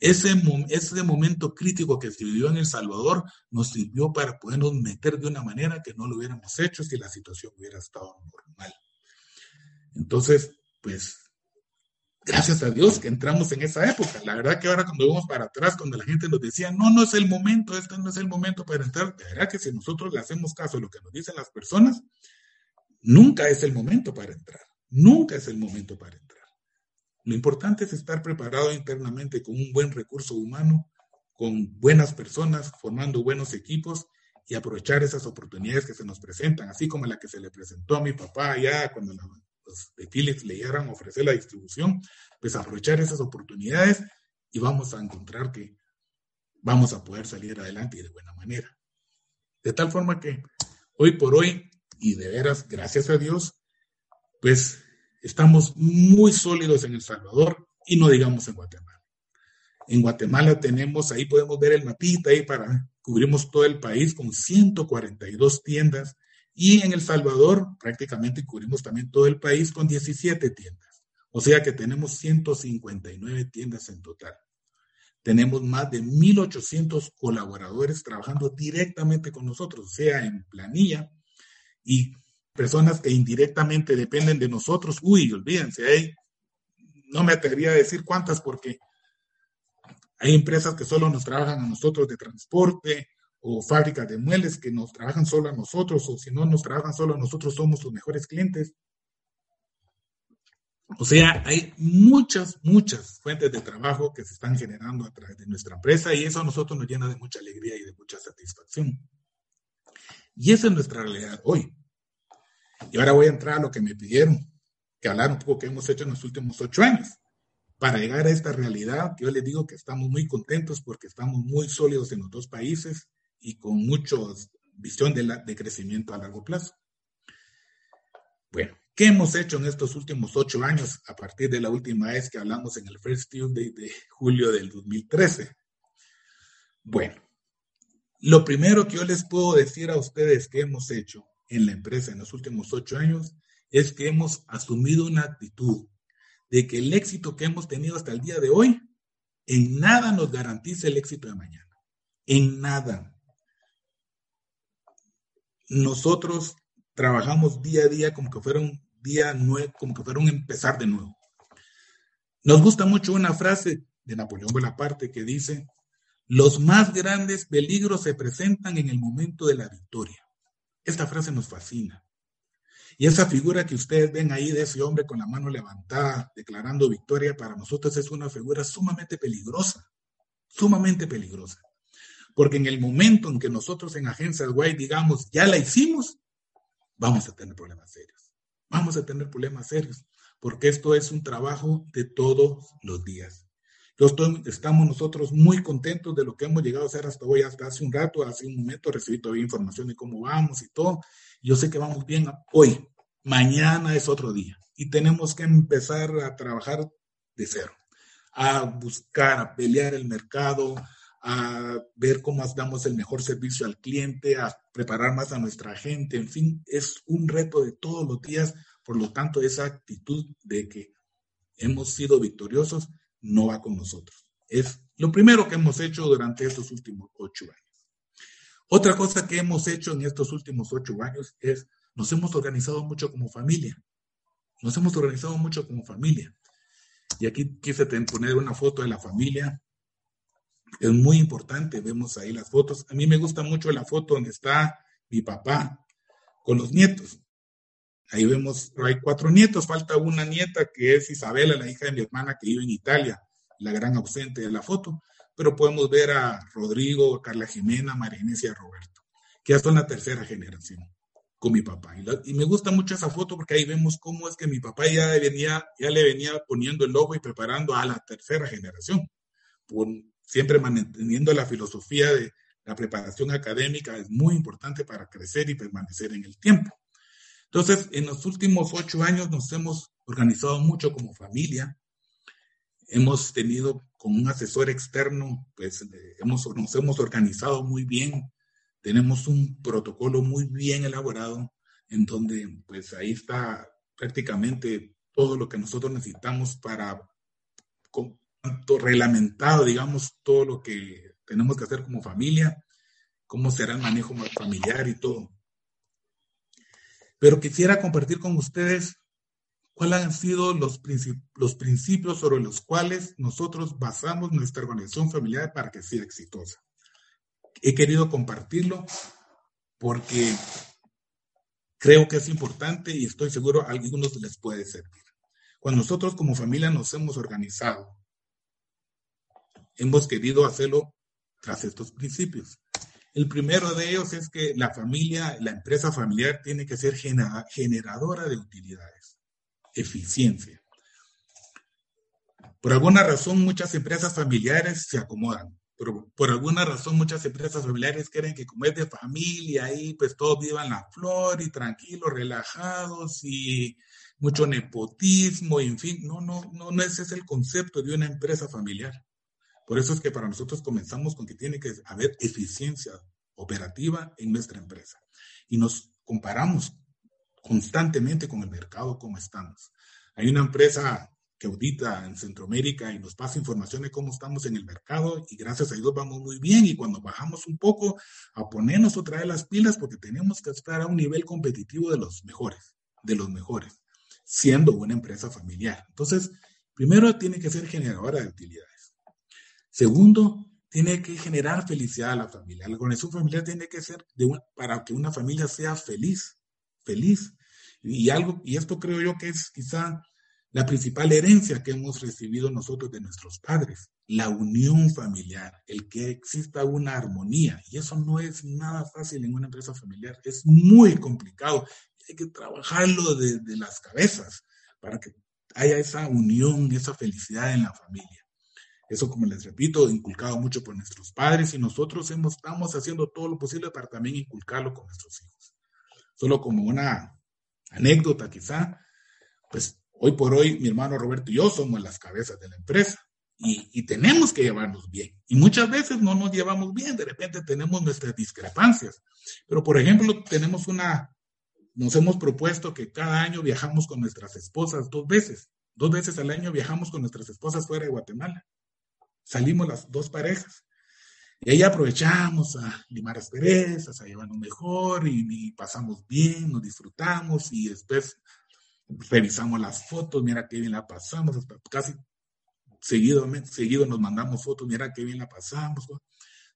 ese, ese momento crítico que se vivió en El Salvador nos sirvió para podernos meter de una manera que no lo hubiéramos hecho si la situación hubiera estado normal. Entonces, pues gracias a Dios que entramos en esa época. La verdad que ahora cuando vamos para atrás, cuando la gente nos decía, no, no es el momento, este no es el momento para entrar, la verdad que si nosotros le hacemos caso a lo que nos dicen las personas, nunca es el momento para entrar, nunca es el momento para entrar. Lo importante es estar preparado internamente con un buen recurso humano, con buenas personas, formando buenos equipos y aprovechar esas oportunidades que se nos presentan, así como la que se le presentó a mi papá allá cuando la de Philips le llegaran a ofrecer la distribución, pues aprovechar esas oportunidades y vamos a encontrar que vamos a poder salir adelante y de buena manera. De tal forma que Hoy por hoy, y de veras, gracias a Dios, pues estamos muy sólidos en El Salvador y no digamos en Guatemala. En Guatemala tenemos, ahí podemos ver el mapita ahí para, cubrimos todo el país con 142 tiendas y en El Salvador prácticamente cubrimos también todo el país con 17 tiendas. O sea que tenemos 159 tiendas en total. Tenemos más de 1.800 colaboradores trabajando directamente con nosotros, sea en planilla y personas que indirectamente dependen de nosotros. Uy, olvídense, hay, no me atrevería a decir cuántas porque hay empresas que solo nos trabajan a nosotros de transporte o fábricas de muebles que nos trabajan solo a nosotros o si no nos trabajan solo a nosotros somos sus mejores clientes. O sea, hay muchas, muchas fuentes de trabajo que se están generando a través de nuestra empresa y eso a nosotros nos llena de mucha alegría y de mucha satisfacción. Y esa es nuestra realidad hoy. Y ahora voy a entrar a lo que me pidieron, que hablar un poco que hemos hecho en los últimos ocho años. Para llegar a esta realidad, yo les digo que estamos muy contentos porque estamos muy sólidos en los dos países y con mucha visión de, de crecimiento a largo plazo. Bueno, ¿Qué hemos hecho en estos últimos ocho años a partir de la última vez que hablamos en el First Tuesday de julio del 2013? Bueno, lo primero que yo les puedo decir a ustedes que hemos hecho en la empresa en los últimos ocho años es que hemos asumido una actitud de que el éxito que hemos tenido hasta el día de hoy en nada nos garantiza el éxito de mañana. En nada. Nosotros trabajamos día a día como que fuera un día nuevo, como que fuera un empezar de nuevo. Nos gusta mucho una frase de Napoleón Bonaparte que dice, los más grandes peligros se presentan en el momento de la victoria. Esta frase nos fascina. Y esa figura que ustedes ven ahí de ese hombre con la mano levantada declarando victoria, para nosotros es una figura sumamente peligrosa, sumamente peligrosa. Porque en el momento en que nosotros en Agencias White digamos, ya la hicimos, vamos a tener problemas serios vamos a tener problemas serios, porque esto es un trabajo de todos los días. Yo estoy, estamos nosotros muy contentos de lo que hemos llegado a hacer hasta hoy, hasta hace un rato, hace un momento recibí todavía información de cómo vamos y todo. Yo sé que vamos bien hoy, mañana es otro día y tenemos que empezar a trabajar de cero, a buscar, a pelear el mercado, a ver cómo damos el mejor servicio al cliente, a preparar más a nuestra gente, en fin, es un reto de todos los días, por lo tanto, esa actitud de que hemos sido victoriosos no va con nosotros. Es lo primero que hemos hecho durante estos últimos ocho años. Otra cosa que hemos hecho en estos últimos ocho años es, nos hemos organizado mucho como familia. Nos hemos organizado mucho como familia. Y aquí quise poner una foto de la familia es muy importante, vemos ahí las fotos. A mí me gusta mucho la foto donde está mi papá con los nietos. Ahí vemos, hay cuatro nietos, falta una nieta que es Isabela, la hija de mi hermana que vive en Italia, la gran ausente de la foto, pero podemos ver a Rodrigo, a Carla Jimena, María Inés y a Roberto, que ya son la tercera generación con mi papá. Y, me gusta mucho esa foto porque ahí vemos cómo es que mi papá ya, venía, ya le venía poniendo el logo y preparando a la tercera generación. Siempre manteniendo la filosofía de la preparación académica es muy importante para crecer y permanecer en el tiempo. Entonces, en los últimos ocho años nos hemos organizado mucho como familia. Hemos tenido con un asesor externo, pues hemos, nos hemos organizado muy bien. Tenemos un protocolo muy bien elaborado en donde pues ahí está prácticamente todo lo que nosotros necesitamos para reglamentado, digamos, todo lo que tenemos que hacer como familia, cómo será el manejo familiar y todo. Pero quisiera compartir con ustedes cuáles han sido los, los principios sobre los cuales nosotros basamos nuestra organización familiar para que sea exitosa. He querido compartirlo porque creo que es importante y estoy seguro a algunos les puede servir. Cuando nosotros como familia nos hemos organizado hemos querido hacerlo tras estos principios. El primero de ellos es que la familia, la empresa familiar tiene que ser generadora de utilidades, eficiencia. Por alguna razón, muchas empresas familiares se acomodan. Pero por alguna razón muchas empresas familiares quieren que como es de familia, ahí pues todos vivan la flor y tranquilos, relajados y mucho nepotismo, en fin, no, no, no, no ese es el concepto de una empresa familiar. Por eso es que para nosotros comenzamos con que tiene que haber eficiencia operativa en nuestra empresa. Y nos comparamos constantemente con el mercado, cómo estamos. Hay una empresa que audita en Centroamérica y nos pasa información de cómo estamos en el mercado y gracias a Dios vamos muy bien y cuando bajamos un poco a ponernos otra vez las pilas porque tenemos que estar a un nivel competitivo de los mejores, de los mejores, siendo una empresa familiar. Entonces, primero tiene que ser generadora de utilidades. Segundo, tiene que generar felicidad a la familia. La organización familiar tiene que ser de para que una familia sea feliz, feliz. Y algo, y esto creo yo que es quizá la principal herencia que hemos recibido nosotros de nuestros padres, la unión familiar, el que exista una armonía. Y eso no es nada fácil en una empresa familiar, es muy complicado. Hay que trabajarlo desde las cabezas para que haya esa unión, esa felicidad en la familia. Eso, como les repito, inculcado mucho por nuestros padres y nosotros estamos haciendo todo lo posible para también inculcarlo con nuestros hijos. Solo como una anécdota quizá, pues Hoy por hoy, mi hermano Roberto y yo somos las cabezas de la empresa y, tenemos que llevarnos bien. Y muchas veces no nos llevamos bien, de repente tenemos nuestras discrepancias. Pero, por ejemplo, tenemos una, nos hemos propuesto que cada año viajamos con nuestras esposas dos veces. Dos veces al año viajamos con nuestras esposas fuera de Guatemala. Salimos las dos parejas. Y ahí aprovechamos a limar asperezas, a llevarnos mejor y, pasamos bien, nos disfrutamos y después revisamos las fotos, mira qué bien la pasamos, casi seguido, seguido nos mandamos fotos, mira qué bien la pasamos.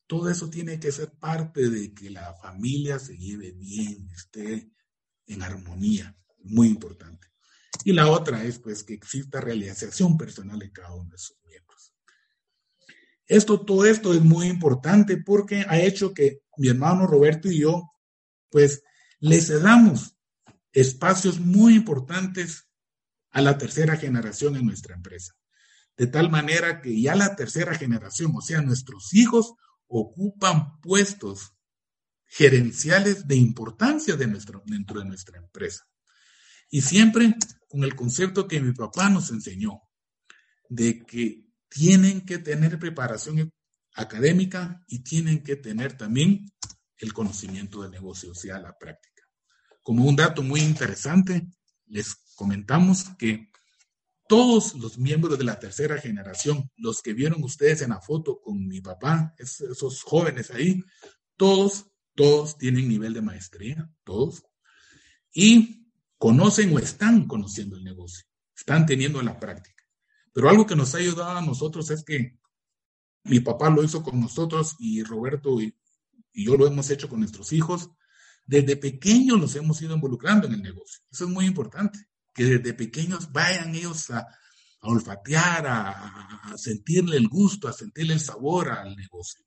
Todo eso tiene que ser parte de que la familia se lleve bien, esté en armonía, muy importante. Y la otra es pues que exista realización personal de cada uno de sus miembros. Esto, todo esto es muy importante porque ha hecho que mi hermano Roberto y yo pues le cedamos espacios muy importantes a la tercera generación en nuestra empresa. De tal manera que ya la tercera generación, o sea, nuestros hijos, ocupan puestos gerenciales de importancia dentro de nuestra empresa. Y siempre con el concepto que mi papá nos enseñó, de que tienen que tener preparación académica y tienen que tener también el conocimiento del negocio, o sea, la práctica. Como un dato muy interesante, les comentamos que todos los miembros de la tercera generación, los que vieron ustedes en la foto con mi papá, esos jóvenes ahí, todos, todos tienen nivel de maestría, todos, y conocen o están conociendo el negocio, están teniendo la práctica. Pero algo que nos ha ayudado a nosotros es que mi papá lo hizo con nosotros y Roberto y, yo lo hemos hecho con nuestros hijos desde pequeños los hemos ido involucrando en el negocio. Eso es muy importante, que desde pequeños vayan ellos a, olfatear, a, sentirle el gusto, a sentirle el sabor al negocio.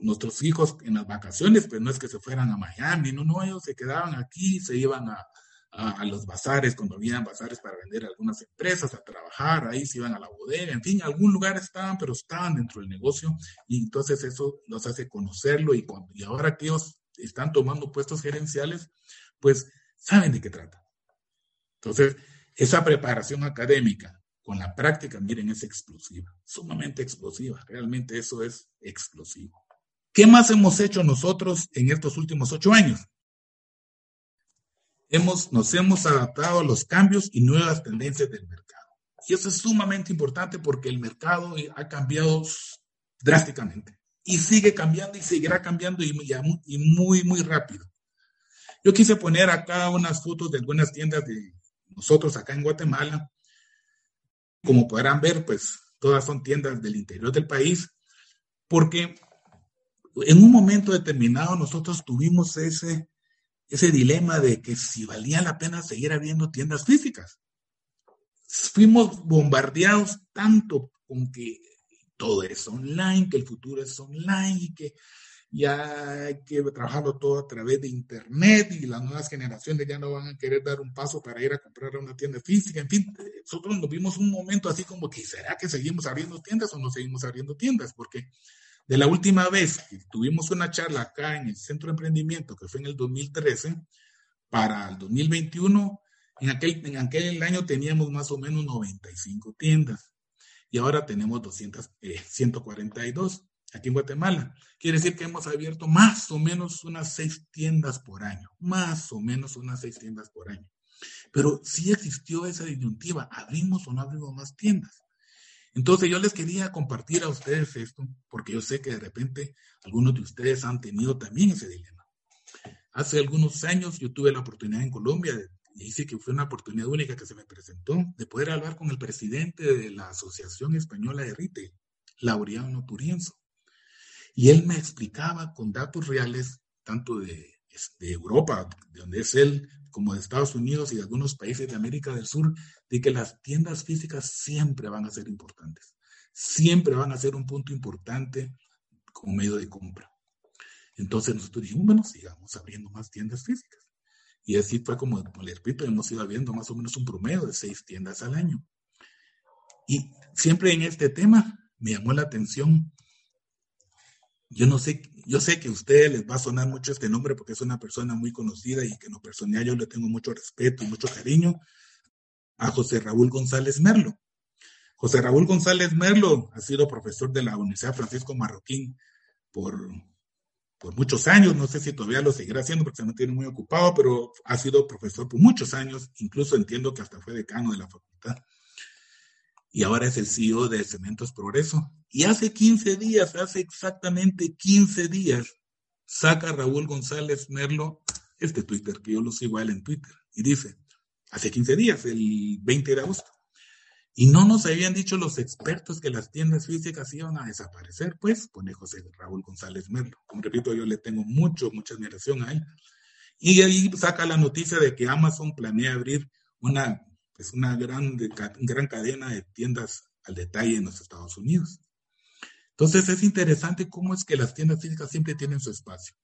Nuestros hijos en las vacaciones, pues no es que se fueran a Miami, no, no, ellos se quedaban aquí, se iban a, a, los bazares, cuando habían bazares para vender algunas empresas, a trabajar, ahí se iban a la bodega, en fin, algún lugar estaban, pero estaban dentro del negocio y entonces eso los hace conocerlo y, cuando, y ahora que ellos están tomando puestos gerenciales, pues saben de qué trata. Entonces, esa preparación académica con la práctica, miren, es explosiva, sumamente explosiva. Realmente eso es explosivo. ¿Qué más hemos hecho nosotros en estos últimos ocho años? Hemos, nos hemos adaptado a los cambios y nuevas tendencias del mercado. Y eso es sumamente importante porque el mercado ha cambiado drásticamente y sigue cambiando y seguirá cambiando y, y muy, muy rápido. Yo quise poner acá unas fotos de algunas tiendas de nosotros acá en Guatemala. Como podrán ver, pues todas son tiendas del interior del país, porque en un momento determinado nosotros tuvimos ese, ese dilema de que si valía la pena seguir abriendo tiendas físicas. Fuimos bombardeados tanto con que todo es online, que el futuro es online y que ya hay que trabajarlo todo a través de Internet y las nuevas generaciones ya no van a querer dar un paso para ir a comprar a una tienda física. En fin, nosotros nos vimos un momento así como que, ¿será que seguimos abriendo tiendas o no seguimos abriendo tiendas? Porque de la última vez que tuvimos una charla acá en el Centro de Emprendimiento, que fue en el 2013, para el 2021, en aquel, en aquel año teníamos más o menos 95 tiendas y ahora tenemos 200, 142 eh, aquí en Guatemala. Quiere decir que hemos abierto más o menos unas seis tiendas por año, más o menos unas seis tiendas por año. Pero sí existió esa disyuntiva, ¿abrimos o no abrimos más tiendas? Entonces yo les quería compartir a ustedes esto, porque yo sé que de repente algunos de ustedes han tenido también ese dilema. Hace algunos años yo tuve la oportunidad en Colombia, y dice que fue una oportunidad única que se me presentó, de poder hablar con el presidente de la Asociación Española de Retail, Laureano Turienzo. Y él me explicaba con datos reales, tanto de, de Europa, de donde es él, como de Estados Unidos y de algunos países de América del Sur, de que las tiendas físicas siempre van a ser importantes, siempre van a ser un punto importante como medio de compra. Entonces nosotros dijimos, bueno, sigamos abriendo más tiendas físicas. Y así fue como, como repito, hemos ido abriendo más o menos un promedio de seis tiendas al año. Y siempre en este tema me llamó la atención yo no sé, yo sé que a ustedes les va a sonar mucho este nombre porque es una persona muy conocida y que en lo yo le tengo mucho respeto y mucho cariño, a José Raúl González Merlo. José Raúl González Merlo ha sido profesor de la Universidad Francisco Marroquín por, por muchos años, no sé si todavía lo seguirá haciendo porque se mantiene muy ocupado, pero ha sido profesor por muchos años, incluso entiendo que hasta fue decano de la facultad y ahora es el CEO de Cementos Progreso. Y hace 15 días, hace exactamente 15 días, saca Raúl González Merlo este Twitter, que yo lo sigo a en Twitter, y dice, hace 15 días, el 20 de agosto, y no nos habían dicho los expertos que las tiendas físicas iban a desaparecer, pues, pone José Raúl González Merlo. Como repito, yo le tengo mucho, mucha admiración a él. Y ahí saca la noticia de que Amazon planea abrir una es una gran, gran cadena de tiendas al detalle en los Estados Unidos. Entonces es interesante cómo es que las tiendas físicas siempre tienen su espacio.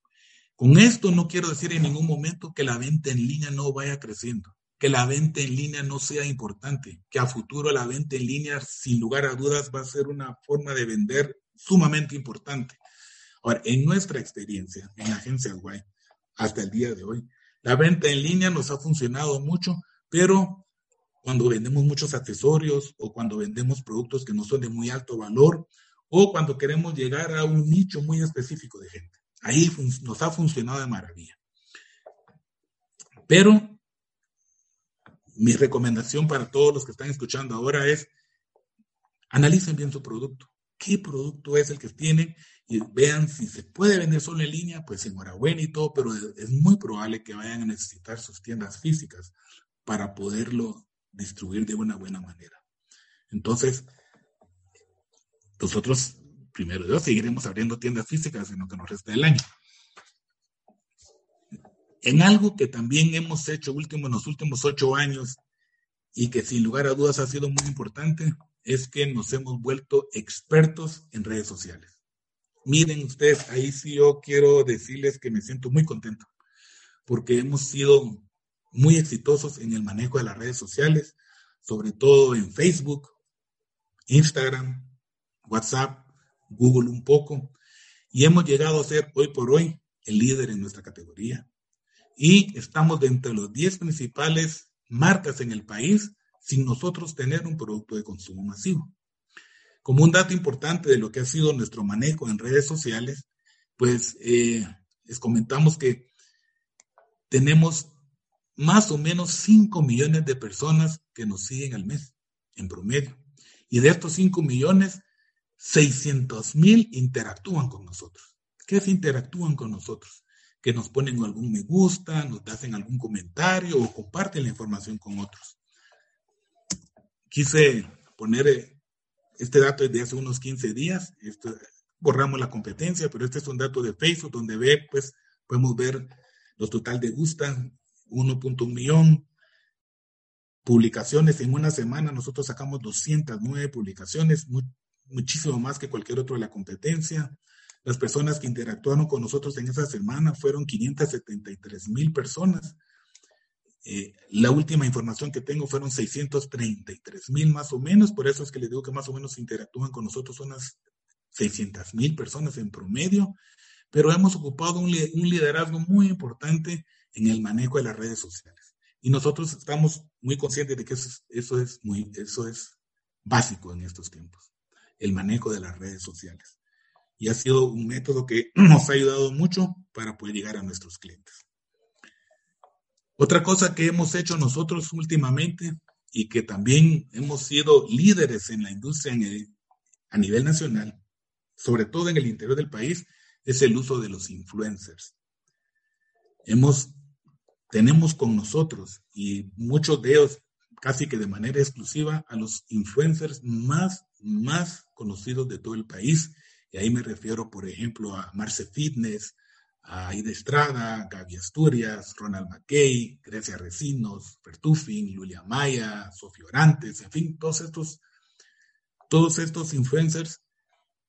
Con esto no quiero decir en ningún momento que la venta en línea no vaya creciendo, que la venta en línea no sea importante, que a futuro la venta en línea sin lugar a dudas va a ser una forma de vender sumamente importante. Ahora, en nuestra experiencia en Agencia Guay, hasta el día de hoy, la venta en línea nos ha funcionado mucho, pero cuando vendemos muchos accesorios o cuando vendemos productos que no son de muy alto valor o cuando queremos llegar a un nicho muy específico de gente. Ahí nos ha funcionado de maravilla. Pero mi recomendación para todos los que están escuchando ahora es analicen bien su producto. ¿Qué producto es el que tienen? Y vean si se puede vender solo en línea, pues enhorabuena y todo, pero es muy probable que vayan a necesitar sus tiendas físicas para poderlo distribuir de una buena manera. Entonces, nosotros, primero Dios, seguiremos abriendo tiendas físicas en lo que nos resta del año. En algo que también hemos hecho último, en los últimos ocho años y que sin lugar a dudas ha sido muy importante, es que nos hemos vuelto expertos en redes sociales. Miren ustedes, ahí sí yo quiero decirles que me siento muy contento, porque hemos sido muy exitosos en el manejo de las redes sociales, sobre todo en Facebook, Instagram, WhatsApp, Google un poco, y hemos llegado a ser hoy por hoy el líder en nuestra categoría. Y estamos dentro de los 10 principales marcas en el país sin nosotros tener un producto de consumo masivo. Como un dato importante de lo que ha sido nuestro manejo en redes sociales, pues eh, les comentamos que tenemos más o menos 5 millones de personas que nos siguen al mes, en promedio. Y de estos 5 millones, 600 mil interactúan con nosotros. ¿Qué es interactúan con nosotros? Que nos ponen algún me gusta, nos hacen algún comentario o comparten la información con otros. Quise poner eh, este dato de hace unos 15 días. borramos la competencia, pero este es un dato de Facebook donde ve, pues podemos ver los total de gusta, 1.1 millón. Publicaciones en una semana, nosotros sacamos 209 publicaciones, muchísimo más que cualquier otro de la competencia. Las personas que interactuaron con nosotros en esa semana fueron 573 mil personas. Eh, la última información que tengo fueron 633 mil más o menos, por eso es que les digo que más o menos interactúan con nosotros unas 600 mil personas en promedio, pero hemos ocupado un, liderazgo muy importante en el manejo de las redes sociales. Y nosotros estamos muy conscientes de que eso eso es, muy, eso es básico en estos tiempos, el manejo de las redes sociales. Y ha sido un método que nos ha ayudado mucho para poder llegar a nuestros clientes. Otra cosa que hemos hecho nosotros últimamente y que también hemos sido líderes en la industria a nivel nacional, sobre todo en el interior del país, es el uso de los influencers. Hemos, tenemos con nosotros y muchos de ellos casi que de manera exclusiva a los influencers más, más conocidos de todo el país. Y ahí me refiero, por ejemplo, a Marce Fitness, a Ida Estrada, Gaby Asturias, Ronald McKay, Grecia Recinos, Fertufin, Julia Maya, Sofía Orantes, en fin, todos estos, todos estos influencers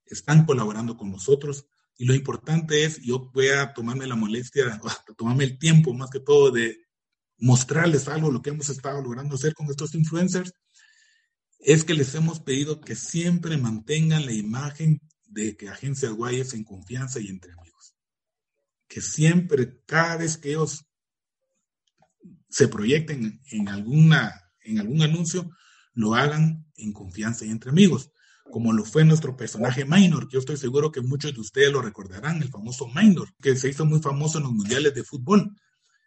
están colaborando con nosotros. Y lo importante es, yo voy a tomarme la molestia, tomarme el tiempo más que todo de mostrarles algo, lo que hemos estado logrando hacer con estos influencers, es que les hemos pedido que siempre mantengan la imagen de que Agencia Guay es en confianza y entre amigos. Que siempre, cada vez que ellos se proyecten en, alguna, en algún anuncio, lo hagan en confianza y entre amigos, como lo fue nuestro personaje Minor, que yo estoy seguro que muchos de ustedes lo recordarán, el famoso Minor, que se hizo muy famoso en los mundiales de fútbol,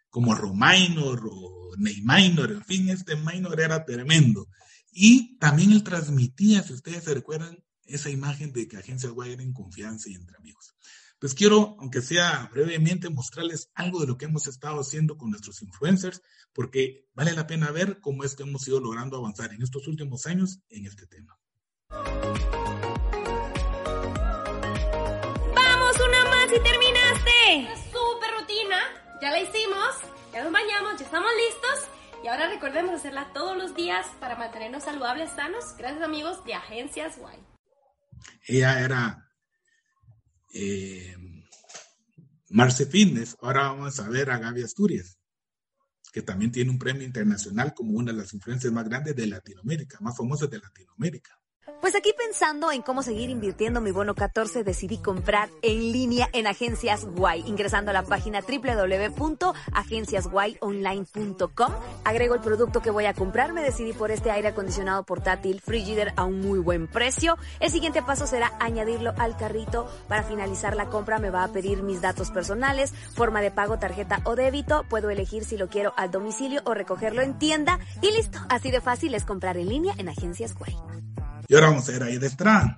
como Romainor o Neyminor, en fin, este Minor era tremendo. Y también él transmitía, si ustedes se recuerdan, esa imagen de que Agencia Guay era en confianza y entre amigos. Pues quiero, aunque sea brevemente, mostrarles algo de lo que hemos estado haciendo con nuestros influencers, porque vale la pena ver cómo es que hemos ido logrando avanzar en estos últimos años en este tema. ¡Vamos, una más y terminaste! Súper rutina, ya la hicimos, ya nos bañamos, ya estamos listos. Y ahora recordemos hacerla todos los días para mantenernos saludables, sanos. Gracias amigos de Agencias Guay. Ella era eh, Marce Fitness. Ahora vamos a ver a Gaby Asturias, que también tiene un premio internacional como una de las influencias más grandes de Latinoamérica, más famosas de Latinoamérica. Pues aquí pensando en cómo seguir invirtiendo mi bono 14, decidí comprar en línea en Agencias Guay, ingresando a la página www.agenciasguayonline.com. Agrego el producto que voy a comprar, me decidí por este aire acondicionado portátil Frigider a un muy buen precio. El siguiente paso será añadirlo al carrito. Para finalizar la compra me va a pedir mis datos personales, forma de pago, tarjeta o débito. Puedo elegir si lo quiero al domicilio o recogerlo en tienda y listo. Así de fácil es comprar en línea en Agencias Guay. Y ahora vamos a ver ahí detrás.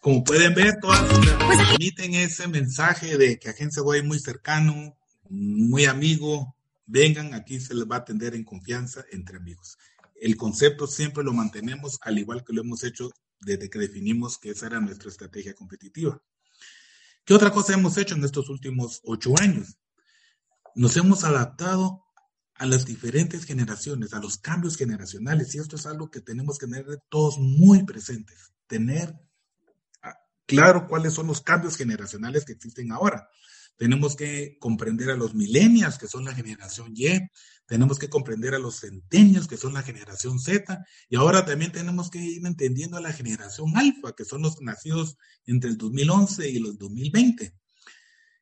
Como pueden ver, todas transmiten ese mensaje de que Agencia Guay es muy cercano, muy amigo. Vengan, aquí se les va a atender en confianza entre amigos. El concepto siempre lo mantenemos al igual que lo hemos hecho desde que definimos que esa era nuestra estrategia competitiva. ¿Qué otra cosa hemos hecho en estos últimos ocho años? Nos hemos adaptado a las diferentes generaciones, a los cambios generacionales, y esto es algo que tenemos que tener todos muy presentes, tener ah, claro cuáles son los cambios generacionales que existen ahora. Tenemos que comprender a los millennials, que son la generación Y, tenemos que comprender a los centenios, que son la generación Z, y ahora también tenemos que ir entendiendo a la generación alfa, que son los nacidos entre el 2011 y el 2020.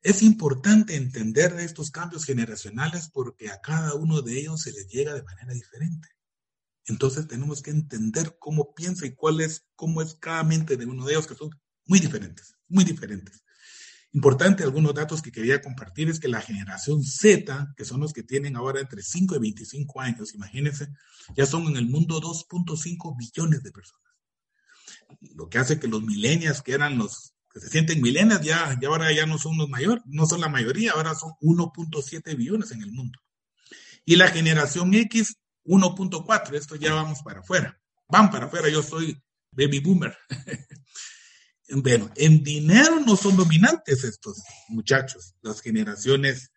Es importante entender estos cambios generacionales porque a cada uno de ellos se les llega de manera diferente. Entonces tenemos que entender cómo piensa y cuál es, cómo es cada mente de uno de ellos, que son muy diferentes, muy diferentes. Importante, algunos datos que quería compartir es que la generación Z, que son los que tienen ahora entre 5 y 25 años, imagínense, ya son en el mundo 2.5 billones de personas. Lo que hace que los millennials, que eran los que se sienten millennials, ya, ya ahora ya no son los mayores, no son la mayoría, ahora son 1.7 billones en el mundo. Y la generación X, 1.4, esto ya vamos para afuera. Van para afuera, yo soy baby boomer. Bueno, en dinero no son dominantes estos muchachos, las generaciones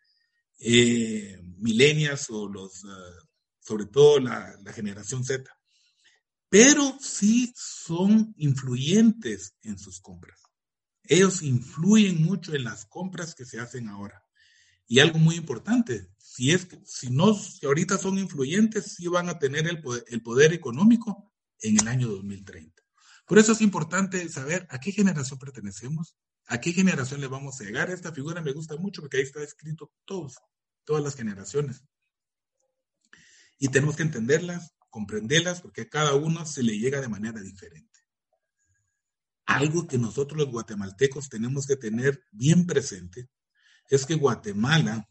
eh, milenias o los, ah, sobre todo la, generación Z, pero sí son influyentes en sus compras. Ellos influyen mucho en las compras que se hacen ahora. Y algo muy importante, si es si no, si ahorita son influyentes, sí van a tener el poder económico en el año 2030. Por eso es importante saber a qué generación pertenecemos, a qué generación le vamos a llegar. Esta figura me gusta mucho porque ahí está escrito todos, todas las generaciones. Y tenemos que entenderlas, comprenderlas, porque a cada uno se le llega de manera diferente. Algo que nosotros los guatemaltecos tenemos que tener bien presente es que Guatemala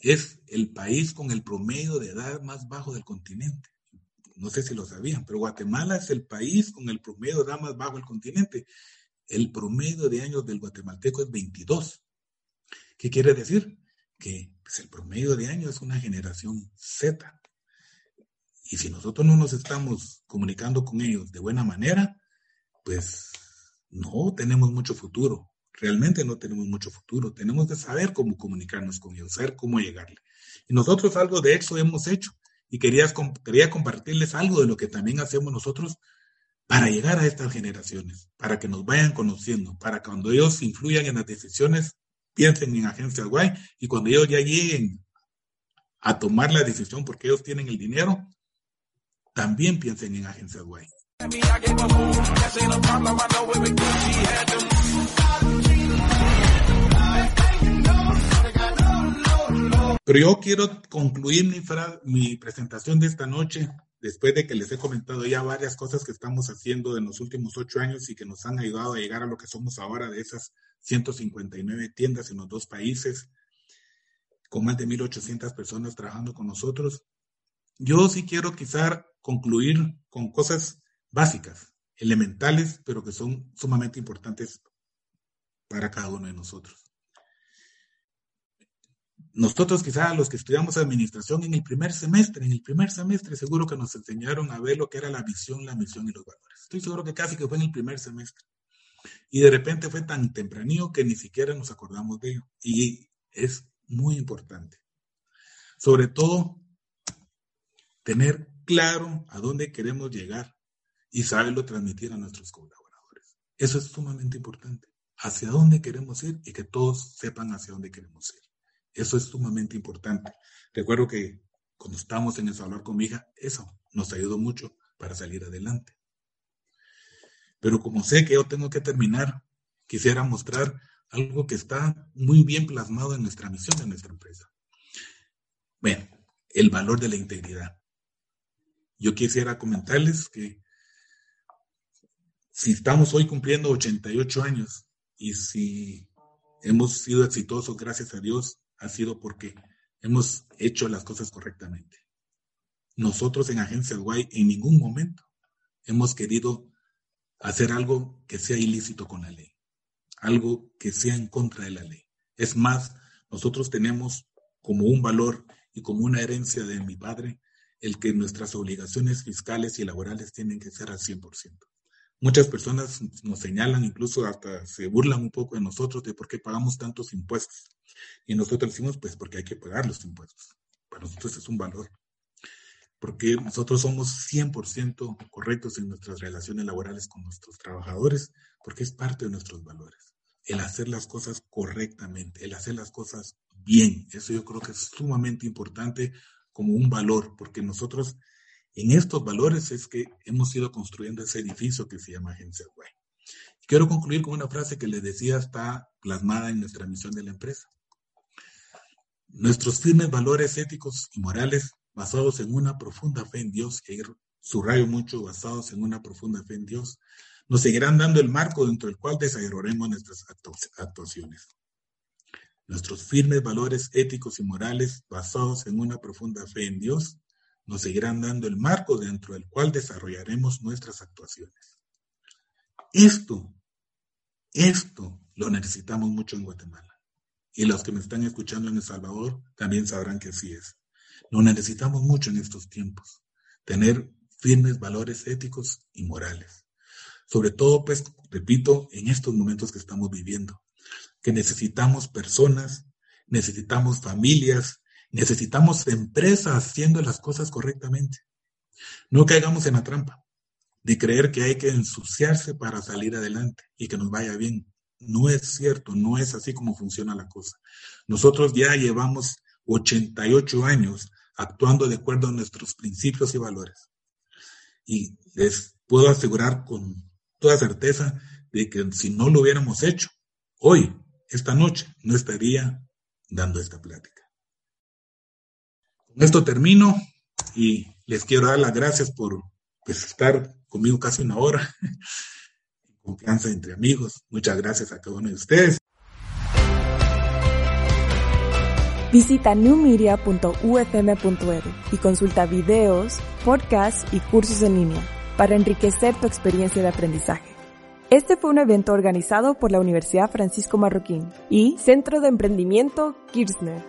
es el país con el promedio de edad más bajo del continente. No sé si lo sabían, pero Guatemala es el país con el promedio de más bajo del continente. El promedio de años del guatemalteco es 22. ¿Qué quiere decir? Que pues, el promedio de años es una generación Z. Y si nosotros no nos estamos comunicando con ellos de buena manera, pues no tenemos mucho futuro. Realmente no tenemos mucho futuro. Tenemos que saber cómo comunicarnos con ellos, saber cómo llegarle. Y nosotros algo de eso hemos hecho. Y quería, quería compartirles algo de lo que también hacemos nosotros para llegar a estas generaciones, para que nos vayan conociendo, para que cuando ellos influyan en las decisiones, piensen en Agencias Guay y cuando ellos ya lleguen a tomar la decisión porque ellos tienen el dinero, también piensen en Agencias Guay. Pero yo quiero concluir mi, presentación de esta noche, después de que les he comentado ya varias cosas que estamos haciendo en los últimos ocho años y que nos han ayudado a llegar a lo que somos ahora de esas 159 tiendas en los dos países, con más de 1.800 personas trabajando con nosotros. Yo sí quiero quizá concluir con cosas básicas, elementales, pero que son sumamente importantes para cada uno de nosotros. Nosotros quizá los que estudiamos administración en el primer semestre, en el primer semestre seguro que nos enseñaron a ver lo que era la visión, la misión y los valores. Estoy seguro que casi que fue en el primer semestre. Y de repente fue tan tempranillo que ni siquiera nos acordamos de ello. Y es muy importante. Sobre todo, tener claro a dónde queremos llegar y saberlo transmitir a nuestros colaboradores. Eso es sumamente importante. Hacia dónde queremos ir y que todos sepan hacia dónde queremos ir. Eso es sumamente importante. Recuerdo que cuando estábamos en el salón con mi hija, eso nos ayudó mucho para salir adelante. Pero como sé que yo tengo que terminar, quisiera mostrar algo que está muy bien plasmado en nuestra misión de nuestra empresa. Bueno, el valor de la integridad. Yo quisiera comentarles que si estamos hoy cumpliendo 88 años y si hemos sido exitosos, gracias a Dios, ha sido porque hemos hecho las cosas correctamente. Nosotros en Agencia Guay en ningún momento hemos querido hacer algo que sea ilícito con la ley, algo que sea en contra de la ley. Es más, nosotros tenemos como un valor y como una herencia de mi padre el que nuestras obligaciones fiscales y laborales tienen que ser al 100%. Muchas personas nos señalan, incluso hasta se burlan un poco de nosotros de por qué pagamos tantos impuestos. Y nosotros decimos, pues porque hay que pagar los impuestos. Para nosotros es un valor. Porque nosotros somos 100% correctos en nuestras relaciones laborales con nuestros trabajadores, porque es parte de nuestros valores. El hacer las cosas correctamente, el hacer las cosas bien. Eso yo creo que es sumamente importante como un valor, porque nosotros en estos valores es que hemos ido construyendo ese edificio que se llama Agencia Guay. Quiero concluir con una frase que les decía está plasmada en nuestra misión de la empresa. Nuestros firmes valores éticos y morales basados en una profunda fe en Dios, que subrayo mucho, basados en una profunda fe en Dios, nos seguirán dando el marco dentro del cual desarrollaremos nuestras actuaciones. Nuestros firmes valores éticos y morales basados en una profunda fe en Dios nos seguirán dando el marco dentro del cual desarrollaremos nuestras actuaciones. Esto, esto lo necesitamos mucho en Guatemala. Y los que me están escuchando en El Salvador también sabrán que así es. Lo necesitamos mucho en estos tiempos. Tener firmes valores éticos y morales. Sobre todo, pues, repito, en estos momentos que estamos viviendo, que necesitamos personas, necesitamos familias, necesitamos empresas haciendo las cosas correctamente. No caigamos en la trampa de creer que hay que ensuciarse para salir adelante y que nos vaya bien. No es cierto, no es así como funciona la cosa. Nosotros ya llevamos 88 años actuando de acuerdo a nuestros principios y valores. Y les puedo asegurar con toda certeza de que si no lo hubiéramos hecho, hoy, esta noche, no estaría dando esta plática. Con esto termino y les quiero dar las gracias por pues, estar conmigo casi una hora. Confianza entre amigos. Muchas gracias a cada uno de ustedes. Visita newmedia.ufm.edu y consulta videos, podcasts y cursos en línea para enriquecer tu experiencia de aprendizaje. Este fue un evento organizado por la Universidad Francisco Marroquín y Centro de Emprendimiento Kirchner.